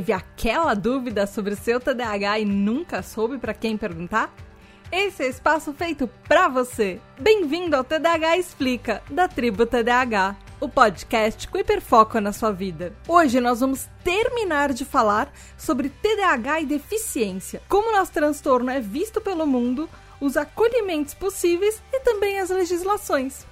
teve aquela dúvida sobre o seu TDAH e nunca soube para quem perguntar? Esse é espaço feito para você. Bem-vindo ao TDAH Explica, da tribo TDAH, o podcast com hiperfoco na sua vida. Hoje nós vamos terminar de falar sobre TDAH e deficiência, como nosso transtorno é visto pelo mundo, os acolhimentos possíveis e também as legislações.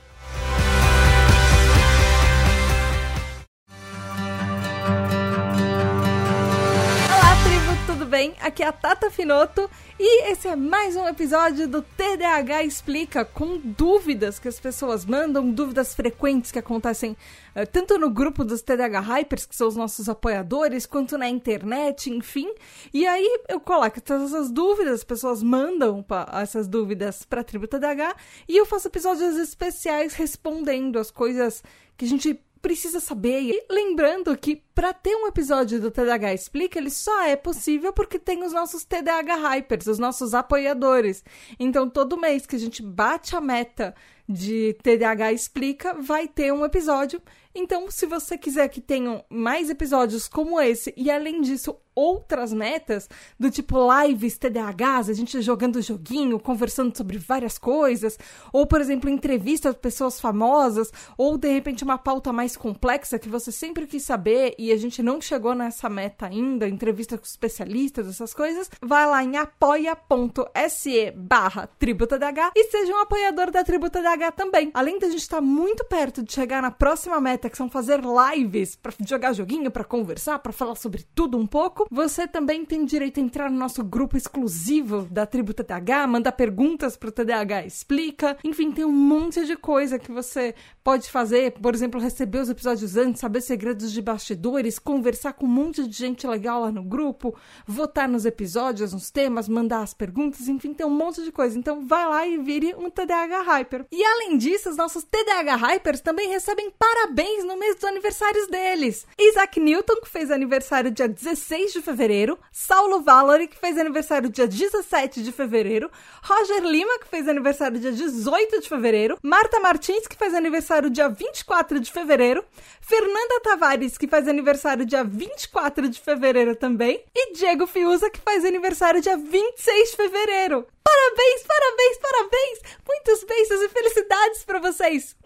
Bem? Aqui é a Tata Finoto e esse é mais um episódio do TDAH Explica com dúvidas que as pessoas mandam, dúvidas frequentes que acontecem uh, tanto no grupo dos TDAH Hypers, que são os nossos apoiadores, quanto na internet, enfim. E aí eu coloco todas essas dúvidas, as pessoas mandam essas dúvidas para a tribo TDAH e eu faço episódios especiais respondendo as coisas que a gente precisa saber. E lembrando que para ter um episódio do TDAH Explica, ele só é possível porque tem os nossos TDAH Hypers, os nossos apoiadores. Então, todo mês que a gente bate a meta de TDAH Explica, vai ter um episódio. Então, se você quiser que tenham mais episódios como esse e além disso outras metas, do tipo lives TDAHs, a gente jogando joguinho, conversando sobre várias coisas, ou por exemplo, entrevistas de pessoas famosas, ou de repente uma pauta mais complexa que você sempre quis saber e a gente não chegou nessa meta ainda, entrevista com especialistas, essas coisas, vai lá em apoia.se barra e seja um apoiador da TribuTDH também. Além da gente estar muito perto de chegar na próxima meta, que são fazer lives para jogar joguinho, para conversar, para falar sobre tudo um pouco, você também tem direito a entrar no nosso grupo exclusivo da Tribo TDAH, mandar perguntas pro TDAH Explica. Enfim, tem um monte de coisa que você pode fazer. Por exemplo, receber os episódios antes, saber segredos de bastidores, conversar com um monte de gente legal lá no grupo, votar nos episódios, nos temas, mandar as perguntas. Enfim, tem um monte de coisa. Então, vai lá e vire um TDAH Hyper. E além disso, os nossos TDAH Hypers também recebem parabéns no mês dos aniversários deles. Isaac Newton, que fez aniversário dia 16 de de fevereiro, Saulo Valory, que fez aniversário dia 17 de fevereiro, Roger Lima, que fez aniversário dia 18 de fevereiro, Marta Martins, que fez aniversário dia 24 de fevereiro, Fernanda Tavares, que faz aniversário dia 24 de fevereiro também, e Diego Fiuza, que faz aniversário dia 26 de fevereiro. Parabéns, parabéns, parabéns! Muitos beijos e felicidades para vocês!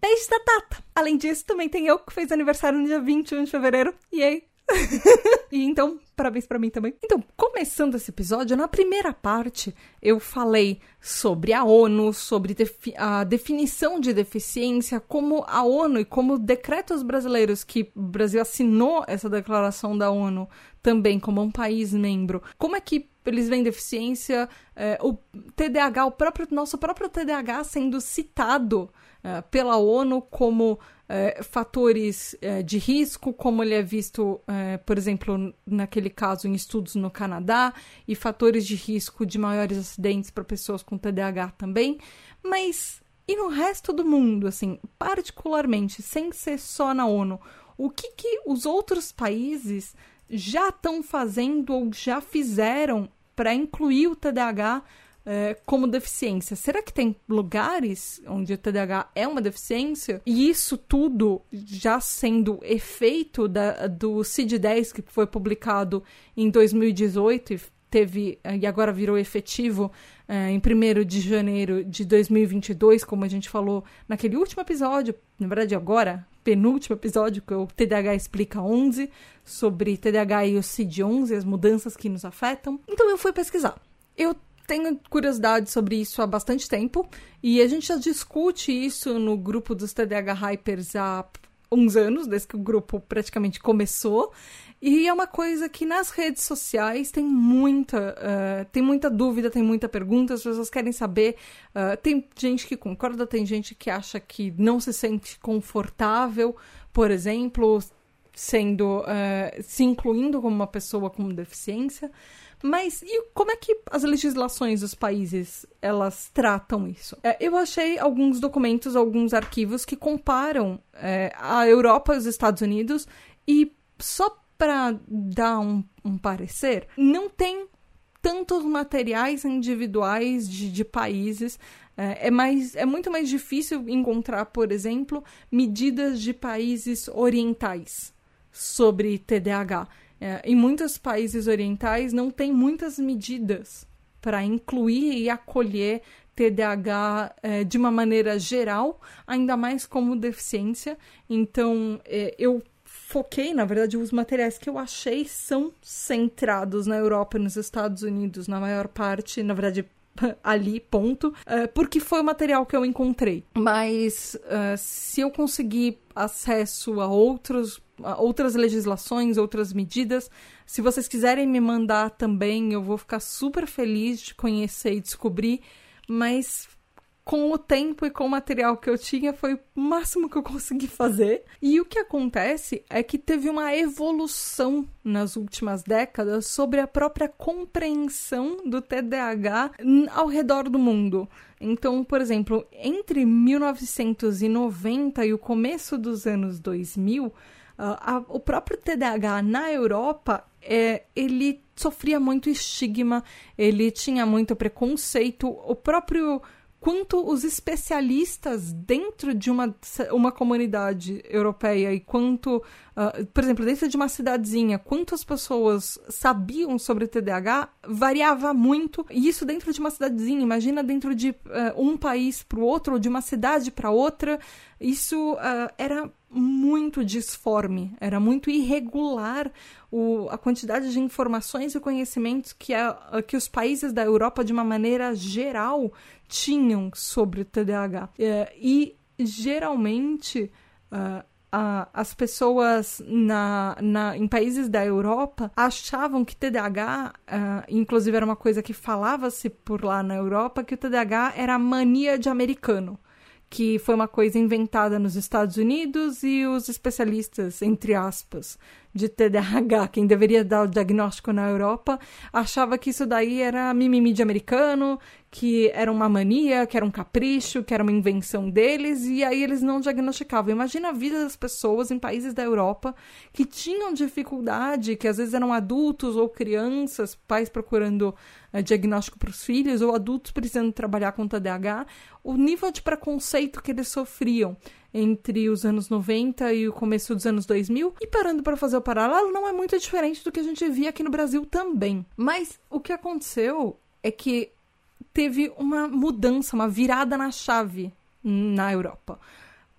Beijo da Tata! Além disso, também tem eu que fez aniversário no dia 21 de fevereiro. E aí, e então, parabéns para mim também. Então, começando esse episódio, na primeira parte eu falei sobre a ONU, sobre defi a definição de deficiência, como a ONU e como decretos brasileiros que o Brasil assinou essa declaração da ONU também como um país membro. Como é que eles veem deficiência, é, o TDAH, o próprio nosso próprio TDAH sendo citado é, pela ONU como é, fatores é, de risco, como ele é visto, é, por exemplo, naquele caso em estudos no Canadá, e fatores de risco de maiores acidentes para pessoas com TDAH também, mas e no resto do mundo, assim, particularmente, sem ser só na ONU, o que, que os outros países já estão fazendo ou já fizeram para incluir o TDAH é, como deficiência. Será que tem lugares onde o TDAH é uma deficiência? E isso tudo já sendo efeito da, do CID-10, que foi publicado em 2018 e teve e agora virou efetivo é, em 1 de janeiro de 2022, como a gente falou naquele último episódio, na verdade agora, penúltimo episódio, que é o TDAH Explica 11, sobre TDAH e o CID-11, as mudanças que nos afetam. Então eu fui pesquisar. Eu tenho curiosidade sobre isso há bastante tempo e a gente já discute isso no grupo dos TDAH Hypers há uns anos, desde que o grupo praticamente começou. E é uma coisa que nas redes sociais tem muita, uh, tem muita dúvida, tem muita pergunta, as pessoas querem saber. Uh, tem gente que concorda, tem gente que acha que não se sente confortável, por exemplo, sendo uh, se incluindo como uma pessoa com deficiência. Mas e como é que as legislações dos países elas tratam isso? É, eu achei alguns documentos, alguns arquivos que comparam é, a Europa e os Estados Unidos e só para dar um, um parecer, não tem tantos materiais individuais de, de países. É, é, mais, é muito mais difícil encontrar, por exemplo, medidas de países orientais sobre TDAH. É, em muitos países orientais não tem muitas medidas para incluir e acolher TDAH é, de uma maneira geral, ainda mais como deficiência. Então, é, eu foquei, na verdade, os materiais que eu achei são centrados na Europa e nos Estados Unidos, na maior parte, na verdade, ali, ponto, uh, porque foi o material que eu encontrei. Mas uh, se eu conseguir acesso a outros outras legislações, outras medidas. Se vocês quiserem me mandar também, eu vou ficar super feliz de conhecer e descobrir. Mas com o tempo e com o material que eu tinha, foi o máximo que eu consegui fazer. E o que acontece é que teve uma evolução nas últimas décadas sobre a própria compreensão do TDAH ao redor do mundo. Então, por exemplo, entre 1990 e o começo dos anos 2000, uh, a, o próprio TDAH na Europa é, ele sofria muito estigma, ele tinha muito preconceito, o próprio quanto os especialistas dentro de uma, uma comunidade europeia e quanto, uh, por exemplo, dentro de uma cidadezinha, quantas pessoas sabiam sobre TDAH variava muito. E isso dentro de uma cidadezinha, imagina dentro de uh, um país para o outro, ou de uma cidade para outra, isso uh, era muito disforme, era muito irregular o, a quantidade de informações e conhecimentos que, a, que os países da Europa, de uma maneira geral, tinham sobre o TDAH. É, e geralmente. Uh, as pessoas na, na, em países da Europa achavam que TDAH, uh, inclusive era uma coisa que falava-se por lá na Europa, que o TDAH era mania de americano que foi uma coisa inventada nos Estados Unidos e os especialistas, entre aspas, de TDAH, quem deveria dar o diagnóstico na Europa, achava que isso daí era mimimi de americano, que era uma mania, que era um capricho, que era uma invenção deles, e aí eles não diagnosticavam. Imagina a vida das pessoas em países da Europa que tinham dificuldade, que às vezes eram adultos ou crianças, pais procurando uh, diagnóstico para os filhos, ou adultos precisando trabalhar com TDAH, o nível de preconceito que eles sofriam entre os anos 90 e o começo dos anos 2000. E parando para fazer o paralelo, não é muito diferente do que a gente via aqui no Brasil também. Mas o que aconteceu é que teve uma mudança, uma virada na chave na Europa.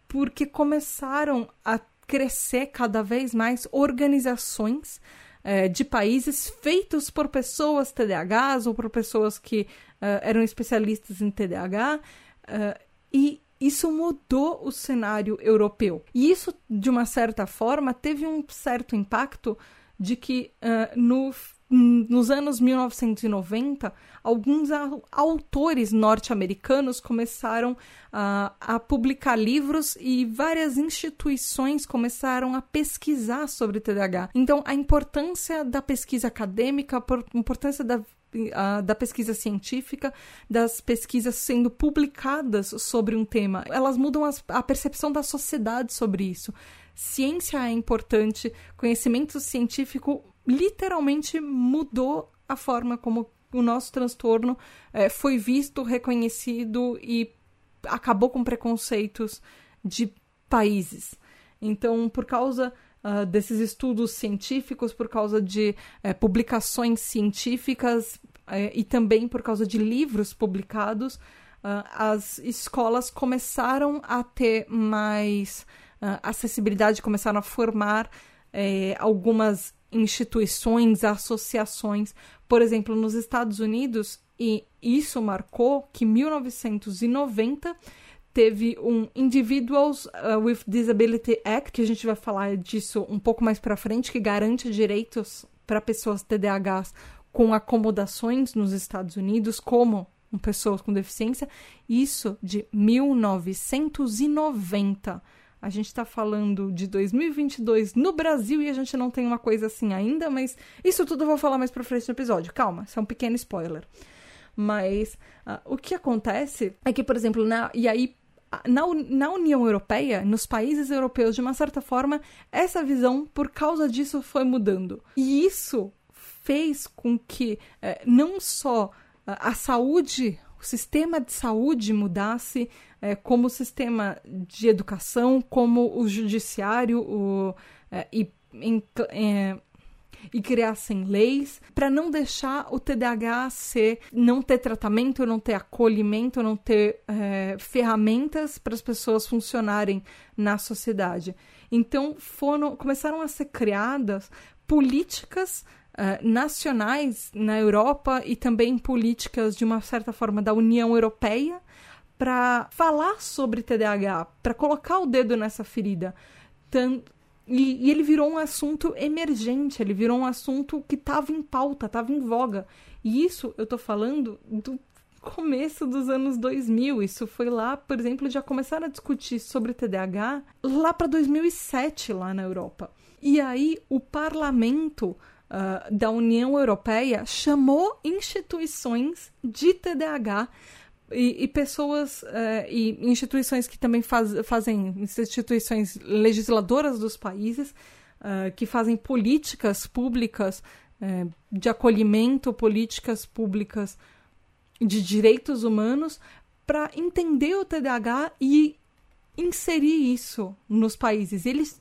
Porque começaram a crescer cada vez mais organizações é, de países feitos por pessoas TDAHs ou por pessoas que uh, eram especialistas em TDAH. Eh, e isso mudou o cenário europeu. E isso, de uma certa forma, teve um certo impacto de que uh, no nos anos 1990, alguns autores norte-americanos começaram uh, a publicar livros e várias instituições começaram a pesquisar sobre TDAH. Então, a importância da pesquisa acadêmica, a importância da da pesquisa científica, das pesquisas sendo publicadas sobre um tema. Elas mudam as, a percepção da sociedade sobre isso. Ciência é importante, conhecimento científico literalmente mudou a forma como o nosso transtorno é, foi visto, reconhecido e acabou com preconceitos de países. Então, por causa uh, desses estudos científicos, por causa de uh, publicações científicas uh, e também por causa de livros publicados, as escolas começaram a ter mais acessibilidade, começaram a formar algumas instituições, associações. Por exemplo, nos Estados Unidos, e isso marcou que 1990 teve um Individuals uh, with Disability Act, que a gente vai falar disso um pouco mais para frente, que garante direitos para pessoas TDAHs com acomodações nos Estados Unidos, como pessoas com deficiência. Isso de 1990. A gente está falando de 2022 no Brasil e a gente não tem uma coisa assim ainda, mas isso tudo eu vou falar mais pra frente no episódio. Calma, isso é um pequeno spoiler. Mas uh, o que acontece é que, por exemplo, na, e aí na, na União Europeia, nos países europeus, de uma certa forma, essa visão, por causa disso, foi mudando. E isso fez com que eh, não só a saúde o sistema de saúde mudasse, é, como o sistema de educação, como o judiciário, o, é, e, é, e criassem leis para não deixar o TDAH ser, não ter tratamento, não ter acolhimento, não ter é, ferramentas para as pessoas funcionarem na sociedade. Então foram, começaram a ser criadas políticas uh, nacionais na Europa e também políticas de uma certa forma da União Europeia para falar sobre TDAH, para colocar o dedo nessa ferida. Tanto, e, e, ele virou um assunto emergente, ele virou um assunto que estava em pauta, estava em voga. E isso eu estou falando do começo dos anos 2000. Isso foi lá, por exemplo, já começaram a discutir sobre TDAH lá para 2007, lá na Europa. E aí o parlamento uh, da União Europeia chamou instituições de TDAH e, e pessoas uh, e instituições que também faz, fazem instituições legisladoras dos países uh, que fazem políticas públicas uh, de acolhimento, políticas públicas de direitos humanos para entender o TDAH e inserir isso nos países. Eles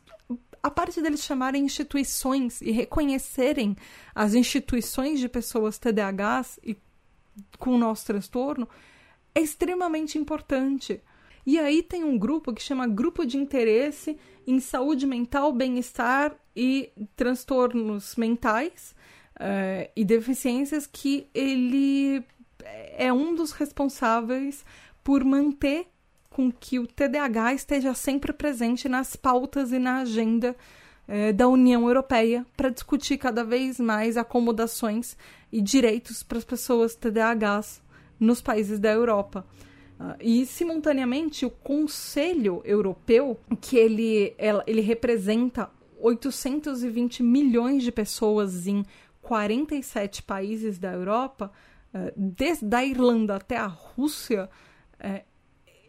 a parte deles chamarem instituições e reconhecerem as instituições de pessoas TDAHs e com o nosso transtorno é extremamente importante. E aí tem um grupo que chama Grupo de Interesse em Saúde Mental, Bem-Estar e Transtornos Mentais uh, e Deficiências, que ele é um dos responsáveis por manter com que o TDAH esteja sempre presente nas pautas e na agenda eh, da União Europeia para discutir cada vez mais acomodações e direitos para as pessoas TDAHs nos países da Europa. Uh, e, simultaneamente, o Conselho Europeu, que ele, ele representa 820 milhões de pessoas em 47 países da Europa, uh, desde a Irlanda até a Rússia, uh,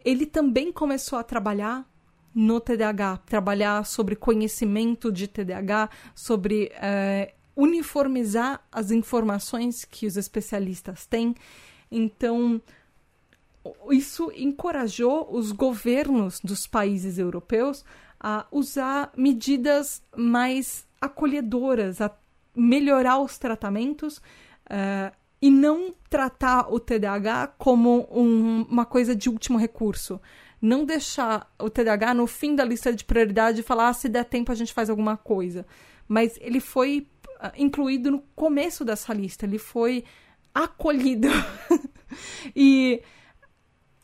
ele também começou a trabalhar no TDAH, trabalhar sobre conhecimento de TDAH, sobre uh, uniformizar as informações que os especialistas têm. Então, isso encorajou os governos dos países europeus a usar medidas mais acolhedoras, a melhorar os tratamentos uh, e não tratar o TDAH como um, uma coisa de último recurso. Não deixar o TDAH no fim da lista de prioridade e falar ah, se der tempo a gente faz alguma coisa. Mas ele foi uh, incluído no começo dessa lista, ele foi acolhido. e,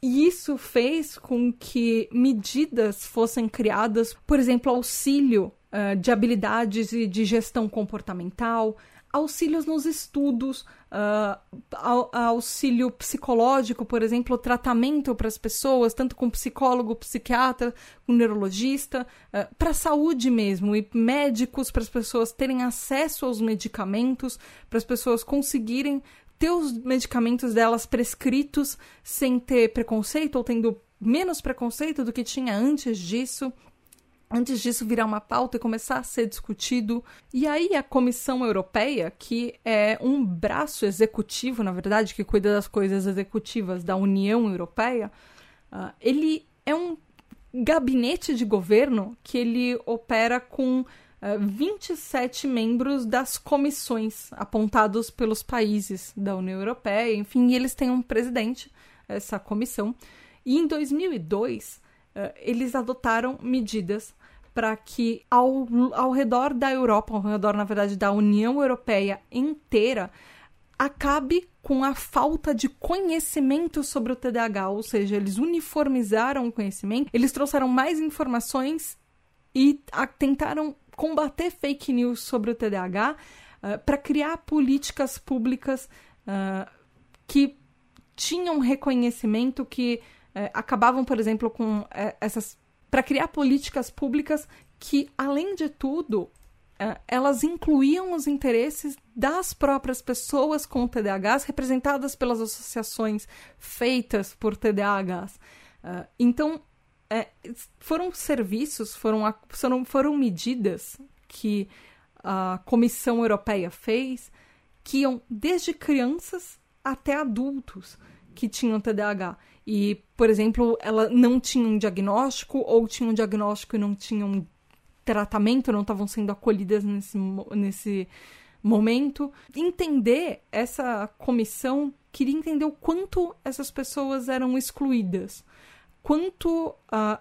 e isso fez com que medidas fossem criadas, por exemplo, auxílio uh, de habilidades e de gestão comportamental, auxílios nos estudos, uh, auxílio psicológico, por exemplo, tratamento para as pessoas, tanto com psicólogo, psiquiatra, com neurologista, uh, para a saúde mesmo, e médicos, para as pessoas terem acesso aos medicamentos, para as pessoas conseguirem ter os medicamentos delas prescritos sem ter preconceito ou tendo menos preconceito do que tinha antes disso. Antes disso virar uma pauta e começar a ser discutido. E aí a Comissão Europeia, que é um braço executivo, na verdade, que cuida das coisas executivas da União Europeia, uh, ele é um gabinete de governo que ele opera com 27 eh, membros das comissões apontados pelos países da União Europeia, enfim, eles têm um presidente, essa comissão. E em 2002, uh, eles adotaram medidas para que ao, ao redor da Europa, ao redor, na verdade, da União Europeia inteira, acabe com a falta de conhecimento sobre o TDAH, ou seja, eles uniformizaram o conhecimento, eles trouxeram mais informações e a, tentaram combater fake news sobre o TDAH, uh, ah, para criar políticas públicas uh, que tinham reconhecimento, que uh, acabavam, por exemplo, com uh, essas. para criar políticas públicas que, além de tudo, elas incluíam os interesses das próprias pessoas com TDAHs, representadas pelas associações feitas por TDAHs. então, é, foram serviços, foram, foram, foram medidas que a Comissão Europeia fez que iam desde crianças até adultos que tinham TDAH. E, por exemplo, ela não tinha um diagnóstico ou tinha um diagnóstico e não tinham tratamento, não estavam sendo acolhidas nesse, nesse momento. Entender essa comissão, queria entender o quanto essas pessoas eram excluídas, quanto uh,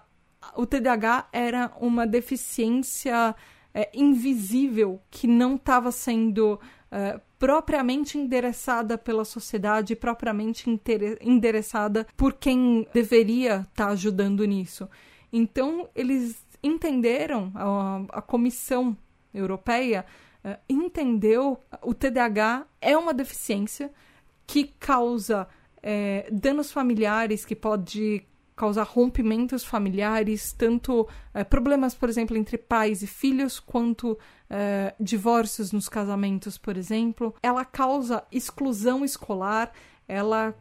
o TDAH era uma deficiência é, invisível que não estava sendo é, propriamente endereçada pela sociedade, propriamente endereçada por quem deveria estar tá ajudando nisso. Então, eles entenderam, a, a Comissão Europeia uh, entendeu o TDAH é uma deficiência que causa é, danos familiares, que pode causar rompimentos familiares, tanto é, problemas, por exemplo, entre pais e filhos, quanto é, divórcios nos casamentos, por exemplo. Ela causa exclusão escolar, ela,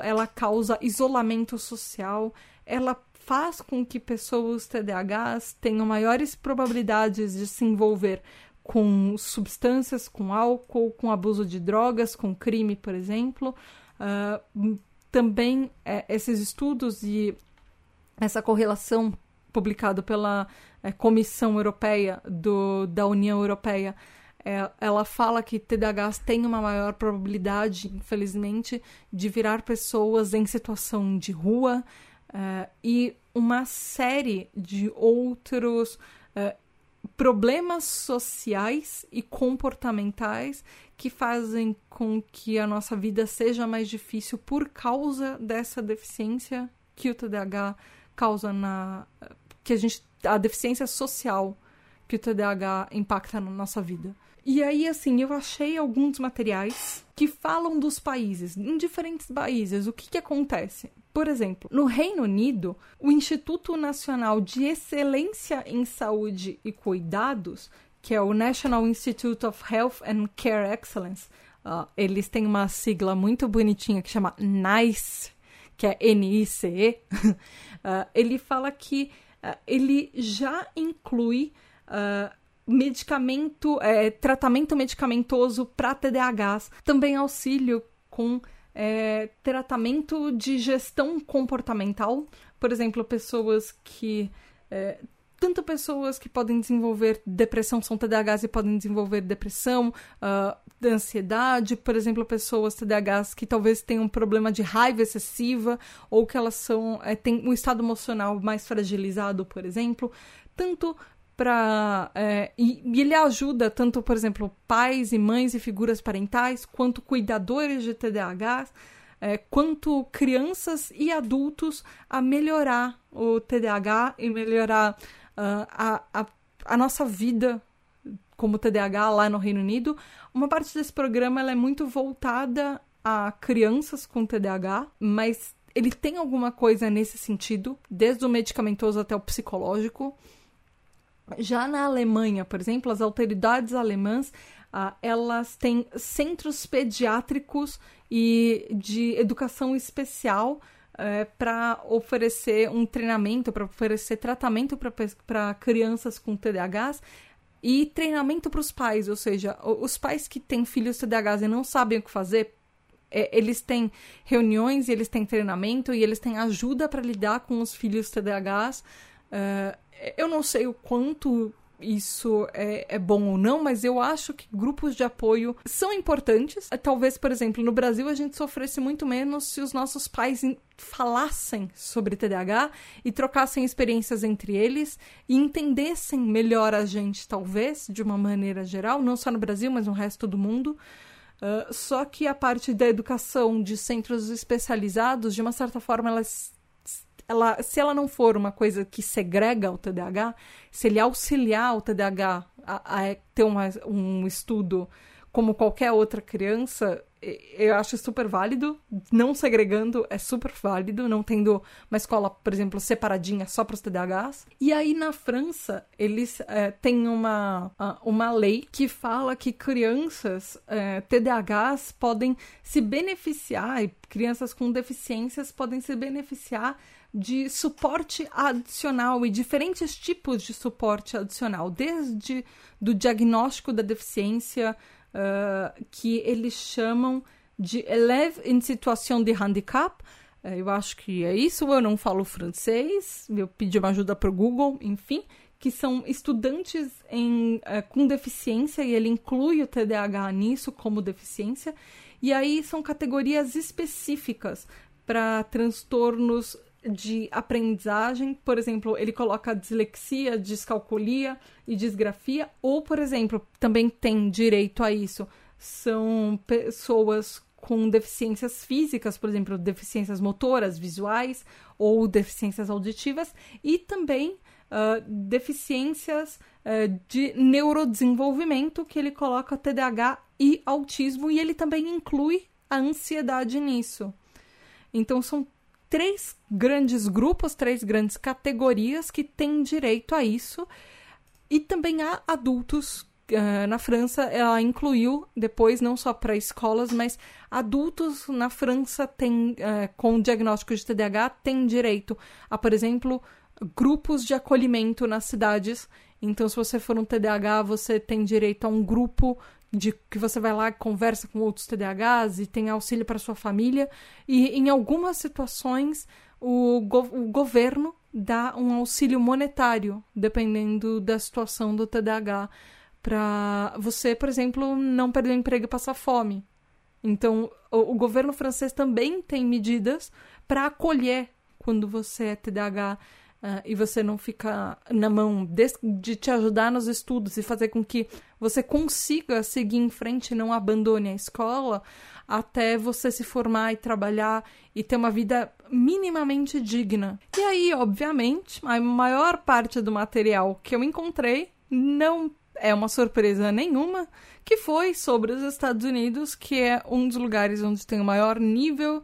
ela causa isolamento social, ela faz com que pessoas TDAHs tenham maiores probabilidades de se envolver com substâncias, com álcool, com abuso de drogas, com crime, por exemplo. Uh, também é, esses estudos e essa correlação publicado pela é, Comissão Europeia do, da União Europeia é, ela fala que TDAHs têm uma maior probabilidade, infelizmente, de virar pessoas em situação de rua é, e uma série de outros é, problemas sociais e comportamentais que fazem com que a nossa vida seja mais difícil por causa dessa deficiência que o TDAH causa na que a gente a deficiência social que o TDAH impacta na nossa vida. E aí, assim, eu achei alguns materiais que falam dos países, em diferentes países, o que, que acontece. Por exemplo, no Reino Unido, o Instituto Nacional de Excelência em Saúde e Cuidados, que é o National Institute of Health and Care Excellence, uh, eles têm uma sigla muito bonitinha que chama NICE, que é N-I-C-E, uh, ele fala que uh, ele já inclui uh, medicamento, é, tratamento medicamentoso para TDAHs, também auxílio com é, tratamento de gestão comportamental, por exemplo, pessoas que é, tanto pessoas que podem desenvolver depressão, são TDAHs e podem desenvolver depressão, uh, ansiedade, por exemplo, pessoas TDAHs que talvez tenham um problema de raiva excessiva ou que elas são é, têm um estado emocional mais fragilizado, por exemplo, tanto para é, e, e, ele ajuda tanto, por exemplo, pais e mães e figuras parentais, quanto cuidadores de TDAHs, é, quanto crianças e adultos a melhorar o TDAH e melhorar uh, a, a, a, nossa vida como TDAH lá no Reino Unido. Uma parte desse programa é muito voltada a crianças com TDAH, mas ele tem alguma coisa nesse sentido, desde o medicamentoso até o psicológico. Já na Alemanha, por exemplo, as autoridades alemãs uh, elas têm centros pediátricos e de educação especial é, para oferecer um treinamento, para oferecer tratamento para crianças com TDAHs e treinamento para os pais, ou seja, os pais que têm filhos TDAHs e não sabem o que fazer, é, eles têm reuniões, eles têm treinamento e eles têm ajuda para lidar com os filhos TDAHs. É, eu não sei o quanto isso é, é, bom ou não, mas eu acho que grupos de apoio são importantes. Talvez, por exemplo, no Brasil a gente sofresse muito menos se os nossos pais falassem sobre TDAH e trocassem experiências entre eles e entendessem melhor a gente, talvez, de uma maneira geral, não só no Brasil, mas no resto do mundo. Uh, só que a parte da educação de centros especializados, de uma certa forma, elas ela, se ela não for uma coisa que segrega o TDAH, se ele auxiliar o TDAH a, a ter uma, um estudo como qualquer outra criança, eu acho super válido. Não segregando é super válido, não tendo uma escola, por exemplo, separadinha só para os TDAHs. E aí na França, eles é, têm uma, uma lei que fala que crianças é, TDAHs podem se beneficiar, e crianças com deficiências podem se beneficiar de suporte adicional e diferentes tipos de suporte adicional, desde do diagnóstico da deficiência, uh, que eles chamam de élève em situação de handicap. Uh, eu acho que é isso, eu não falo francês, eu pedi uma ajuda para o Google, enfim, que são estudantes em, uh, com deficiência, e ele inclui o TDAH nisso como deficiência. E aí são categorias específicas para transtornos de aprendizagem, por exemplo, ele coloca dislexia, descalculia e disgrafia, ou, por exemplo, também tem direito a isso, são pessoas com deficiências físicas, por exemplo, deficiências motoras, visuais ou deficiências auditivas, e também uh, deficiências uh, de neurodesenvolvimento, que ele coloca TDAH e autismo, e ele também inclui a ansiedade nisso. Então, são três grandes grupos, três grandes categorias que têm direito a isso. E também há adultos. Uh, na França, ela incluiu depois, não só para escolas, mas adultos na França têm, uh, com diagnóstico de TDAH têm direito a, por exemplo, grupos de acolhimento nas cidades. Então, se você for um TDAH, você tem direito a um grupo de que você vai lá conversa com outros TDAHs e tem auxílio para sua família. E em algumas situações, o, go o governo dá um auxílio monetário, dependendo da situação do TDAH, para você, por exemplo, não perder o emprego e passar fome. Então, o, o governo francês também tem medidas para acolher quando você é TDAH Uh, e você não fica na mão de, de, te ajudar nos estudos e fazer com que você consiga seguir em frente e não abandone a escola até você se formar e trabalhar e ter uma vida minimamente digna. E aí, obviamente, a maior parte do material que eu encontrei não é uma surpresa nenhuma, que foi sobre os Estados Unidos, que é um dos lugares onde tem o maior nível,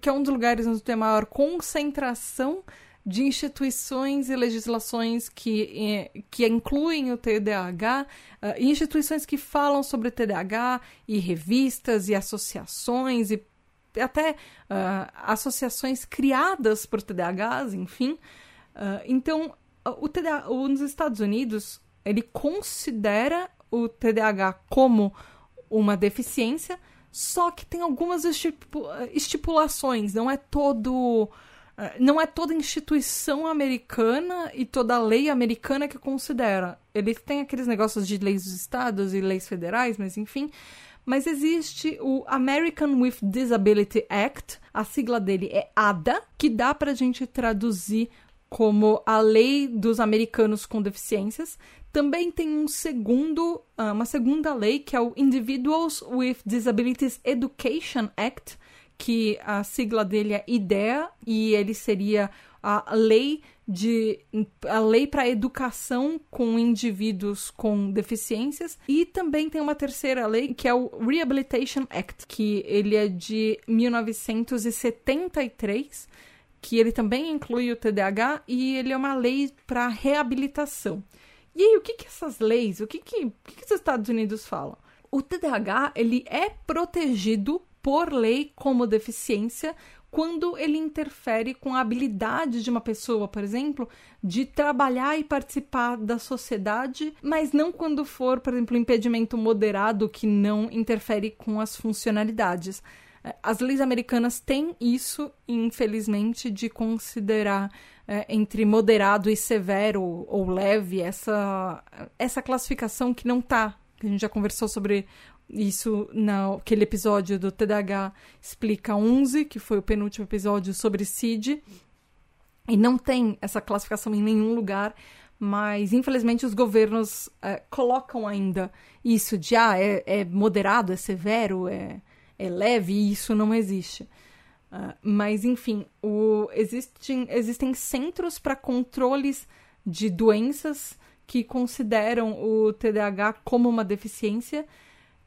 que é um dos lugares onde tem a maior concentração de instituições e legislações que, eh, que incluem o TDAH, uh, instituições que falam sobre TDAH, e revistas e associações, e até uh, associações criadas por TDAHs, enfim. Uh, então, o TDAH, nos Estados Unidos, ele considera o TDAH como uma deficiência, só que tem algumas estipulações, não é todo é, não é toda instituição americana e toda lei americana que considera. Eles têm aqueles negócios de leis dos estados e leis federais, mas enfim. Mas existe o American with Disability Act, a sigla dele é ADA, que dá pra gente traduzir como a lei dos americanos com deficiências. Também tem um segundo, ah, uma segunda lei que é o Individuals with Disabilities Education Act, que a sigla dele é IDEA e ele seria a lei de a lei para educação com indivíduos com deficiências e também tem uma terceira lei que é o Rehabilitation Act, que ele é de 1973, que ele também inclui o TDAH e ele é uma lei para reabilitação. E aí, o que que essas leis, o que que, o que que os Estados Unidos falam? O TDAH, ele é protegido por lei como deficiência quando ele interfere com a habilidade de uma pessoa, por exemplo, de trabalhar e participar da sociedade, mas não quando for, por exemplo, impedimento moderado que não interfere com as funcionalidades. As leis americanas têm isso, infelizmente, de considerar é, entre moderado e severo ou leve essa, essa classificação que não está. A gente já conversou sobre isso naquele episódio do TDAH explica 11, que foi o penúltimo episódio sobre CID. E não tem essa classificação em nenhum lugar, mas infelizmente os governos é, colocam ainda isso de ah, é, é, moderado, é severo, é, é leve, e isso não existe. Uh, mas enfim, o, existem, existem centros para controles de doenças que consideram o TDAH como uma deficiência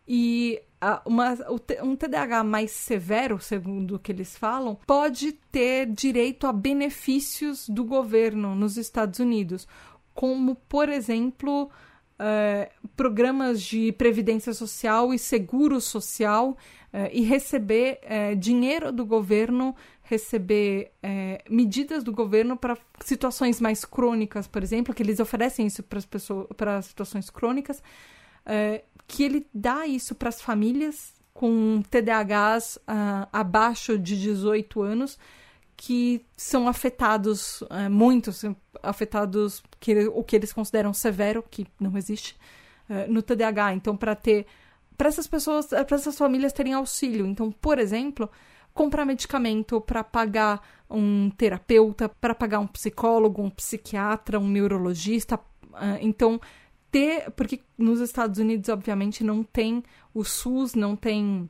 e uma, um TDAH mais severo, segundo o que eles falam, pode ter direito a benefícios do governo nos Estados Unidos, como, por exemplo, é, programas de previdência social e seguro social, é, e receber é, dinheiro do governo, receber medidas do governo para situações mais crônicas, por exemplo, que eles oferecem isso para as pessoas para situações crônicas que ele dá isso para as famílias com TDAHs abaixo de 18 anos que são afetados uh, muito. afetados, que, o que eles consideram severo, que não existe, uh, no TDAH. Então, para ter. Para essas pessoas, para essas famílias terem auxílio. Então, por exemplo, comprar medicamento para pagar um terapeuta, para pagar um psicólogo, um psiquiatra, um neurologista. Uh, então, ter. Porque nos Estados Unidos, obviamente, não tem o SUS, não tem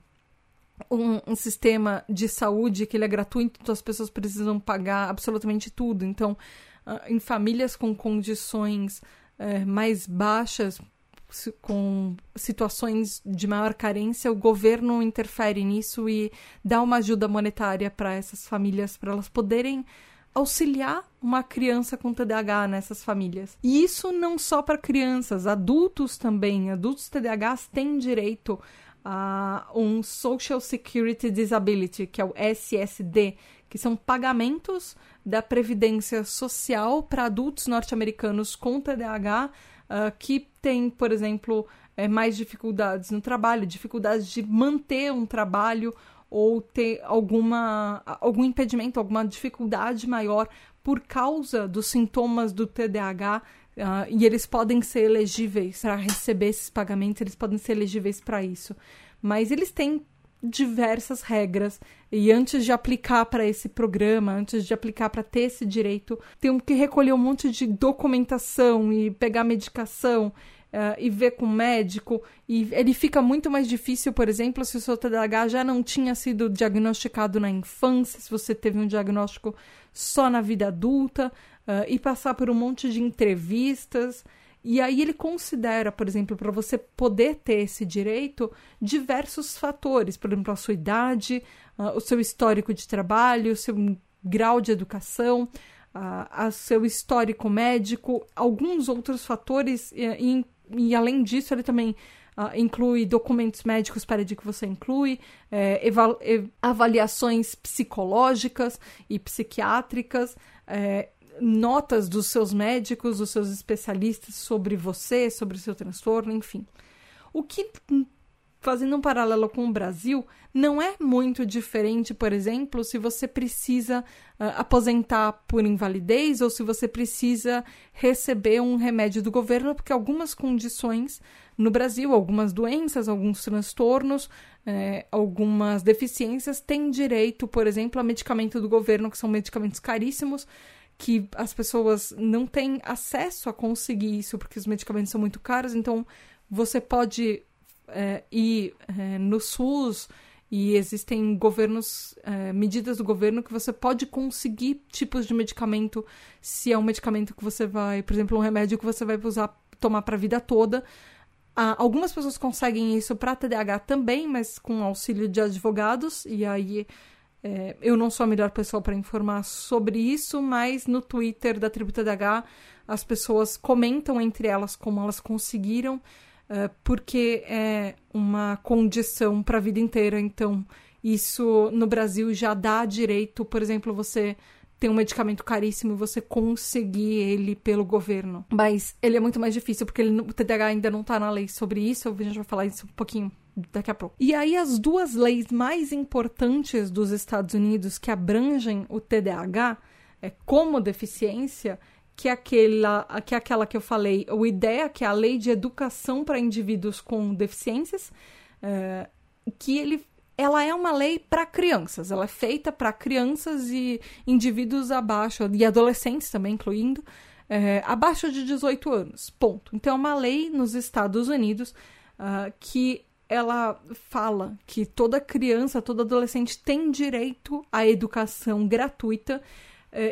um, um, sistema de saúde que ele é gratuito, então as pessoas precisam pagar absolutamente tudo. Então, uh, em famílias com condições uh, mais baixas, com situações de maior carência, o governo interfere nisso e dá uma ajuda monetária para essas famílias, para elas poderem auxiliar uma criança com TDAH nessas famílias. E isso não só para crianças, adultos também. Adultos TDAHs têm direito a um Social Security Disability, que é o SSD, que são pagamentos da Previdência Social para adultos norte-americanos com TDAH uh, que têm, por exemplo, é, mais dificuldades no trabalho, dificuldades de manter um trabalho ou ter alguma, algum impedimento, alguma dificuldade maior por causa dos sintomas do TDAH. Uh, e eles podem ser elegíveis para receber esses pagamentos, eles podem ser elegíveis para isso. Mas eles têm diversas regras e antes de aplicar para esse programa, antes de aplicar para ter esse direito, tem que recolher um monte de documentação e pegar medicação uh, e ver com o médico. E ele fica muito mais difícil, por exemplo, se o seu TDAH já não tinha sido diagnosticado na infância, se você teve um diagnóstico só na vida adulta, uh, e passar por um monte de entrevistas. E aí ele considera, por exemplo, para você poder ter esse direito, diversos fatores, por exemplo, a sua idade, uh, o seu histórico de trabalho, o seu grau de educação, uh, seu histórico médico, alguns outros fatores, e, e além disso, ele também Uh, inclui documentos médicos para de que você inclui, é, avaliações psicológicas e psiquiátricas, é, notas dos seus médicos, dos seus especialistas sobre você, sobre o seu transtorno, enfim. O que, fazendo um paralelo com o Brasil, não é muito diferente, por exemplo, se você precisa uh, aposentar por invalidez ou se você precisa receber um remédio do governo, porque algumas condições no Brasil, algumas doenças, alguns transtornos, eh, algumas deficiências têm direito, por exemplo, a medicamento do governo, que são medicamentos caríssimos que as pessoas não têm acesso a conseguir isso porque os medicamentos são muito caros. Então, você pode é, ir é, no SUS e existem governos, é, medidas do governo que você pode conseguir tipos de medicamento se é um medicamento que você vai, por exemplo, um remédio que você vai usar tomar para a vida toda. Ah, algumas pessoas conseguem isso para TDAH também, mas com auxílio de advogados, e aí é, eu não sou a melhor pessoa para informar sobre isso, mas no Twitter da Tributa DH as pessoas comentam entre elas como elas conseguiram, porque é uma condição para a vida inteira. Então, isso no Brasil já dá direito, por exemplo, você tem um medicamento caríssimo e você conseguir ele pelo governo. Mas ele é muito mais difícil, porque ele, o TDAH ainda não está na lei sobre isso, a gente vai falar isso um pouquinho daqui a pouco. E aí as duas leis mais importantes dos Estados Unidos que abrangem o TDAH é, como deficiência, que aquela que é aquela que eu falei, o IDEA, que é a Lei de Educação para Indivíduos com Deficiências, é, que ele ela é uma lei para crianças, ela é feita para crianças e indivíduos abaixo, e adolescentes também, incluindo, é, abaixo de 18 anos. Ponto. Então, é uma lei nos Estados Unidos uh, que ela fala que toda criança, todo adolescente tem direito à educação gratuita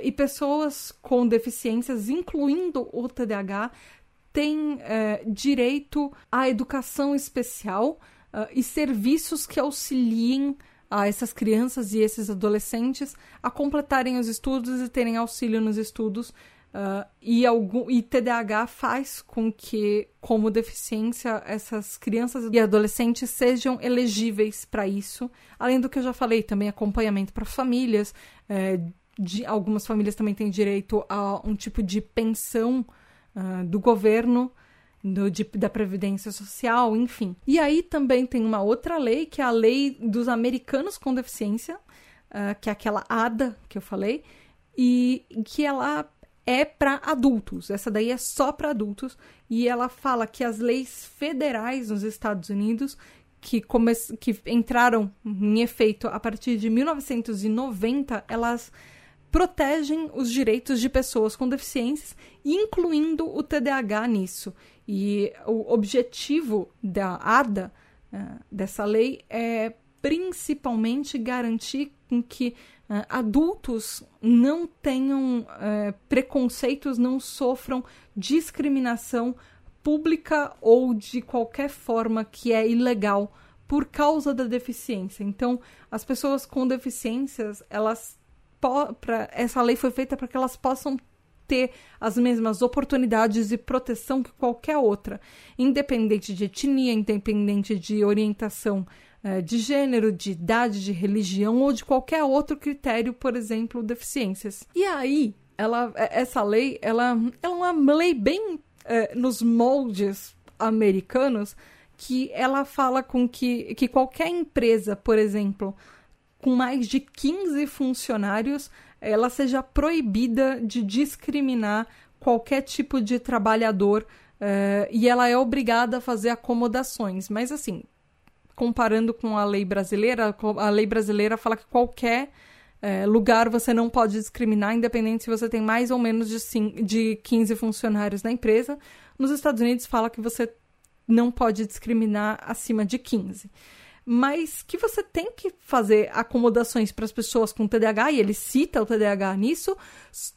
e pessoas com deficiências, incluindo o TDAH, têm eh, direito à educação especial uh, e serviços que auxiliem a essas crianças e esses adolescentes a completarem os estudos e terem auxílio nos estudos Uh, e, algum, e TDAH faz com que, como deficiência, essas crianças e adolescentes sejam elegíveis para isso. Além do que eu já falei, também acompanhamento para famílias. De, algumas famílias também têm direito a um tipo de pensão uh, do governo, do, de, da Previdência Social, enfim. E aí também tem uma outra lei, que é a lei dos americanos com deficiência, uh, que é aquela ADA que eu falei, e que ela é para adultos. Essa daí é só para adultos e ela fala que as leis federais nos Estados Unidos que, que entraram em efeito a partir de 1990, elas protegem os direitos de pessoas com deficiências, incluindo o TDAH nisso. E o objetivo da ADA, uh, dessa lei, é principalmente garantir que uh, adultos não tenham uh, preconceitos, não sofram discriminação pública ou de qualquer forma que é ilegal por causa da deficiência. Então, as pessoas com deficiências, elas pra, essa lei foi feita para que elas possam ter as mesmas oportunidades e proteção que qualquer outra, independente de etnia, independente de orientação eh, de gênero, de idade, de religião ou de qualquer outro critério, por exemplo, deficiências. E aí, ela, essa lei, ela, ela é uma lei bem eh, nos moldes americanos, que ela fala com que, que qualquer empresa, por exemplo, com mais de 15 funcionários, ela seja proibida de discriminar qualquer tipo de trabalhador uh, e ela é obrigada a fazer acomodações. Mas, assim, comparando com a lei brasileira, a lei brasileira fala que qualquer uh, lugar você não pode discriminar, independente se você tem mais ou menos de, de 15 funcionários na empresa. Nos Estados Unidos fala que você não pode discriminar acima de 15 mas que você tem que fazer acomodações para as pessoas com TDAH, e ele cita o TDAH nisso,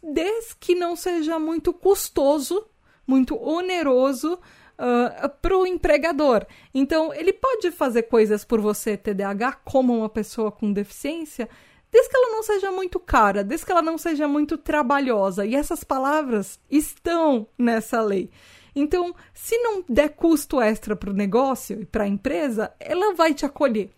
desde que não seja muito custoso, muito oneroso uh, ah, para o empregador. Então, ele pode fazer coisas por você, TDAH, como uma pessoa com deficiência, desde que ela não seja muito cara, desde que ela não seja muito trabalhosa. E essas palavras estão nessa lei. Então, se não der custo extra para o negócio e para a empresa, ela vai te acolher.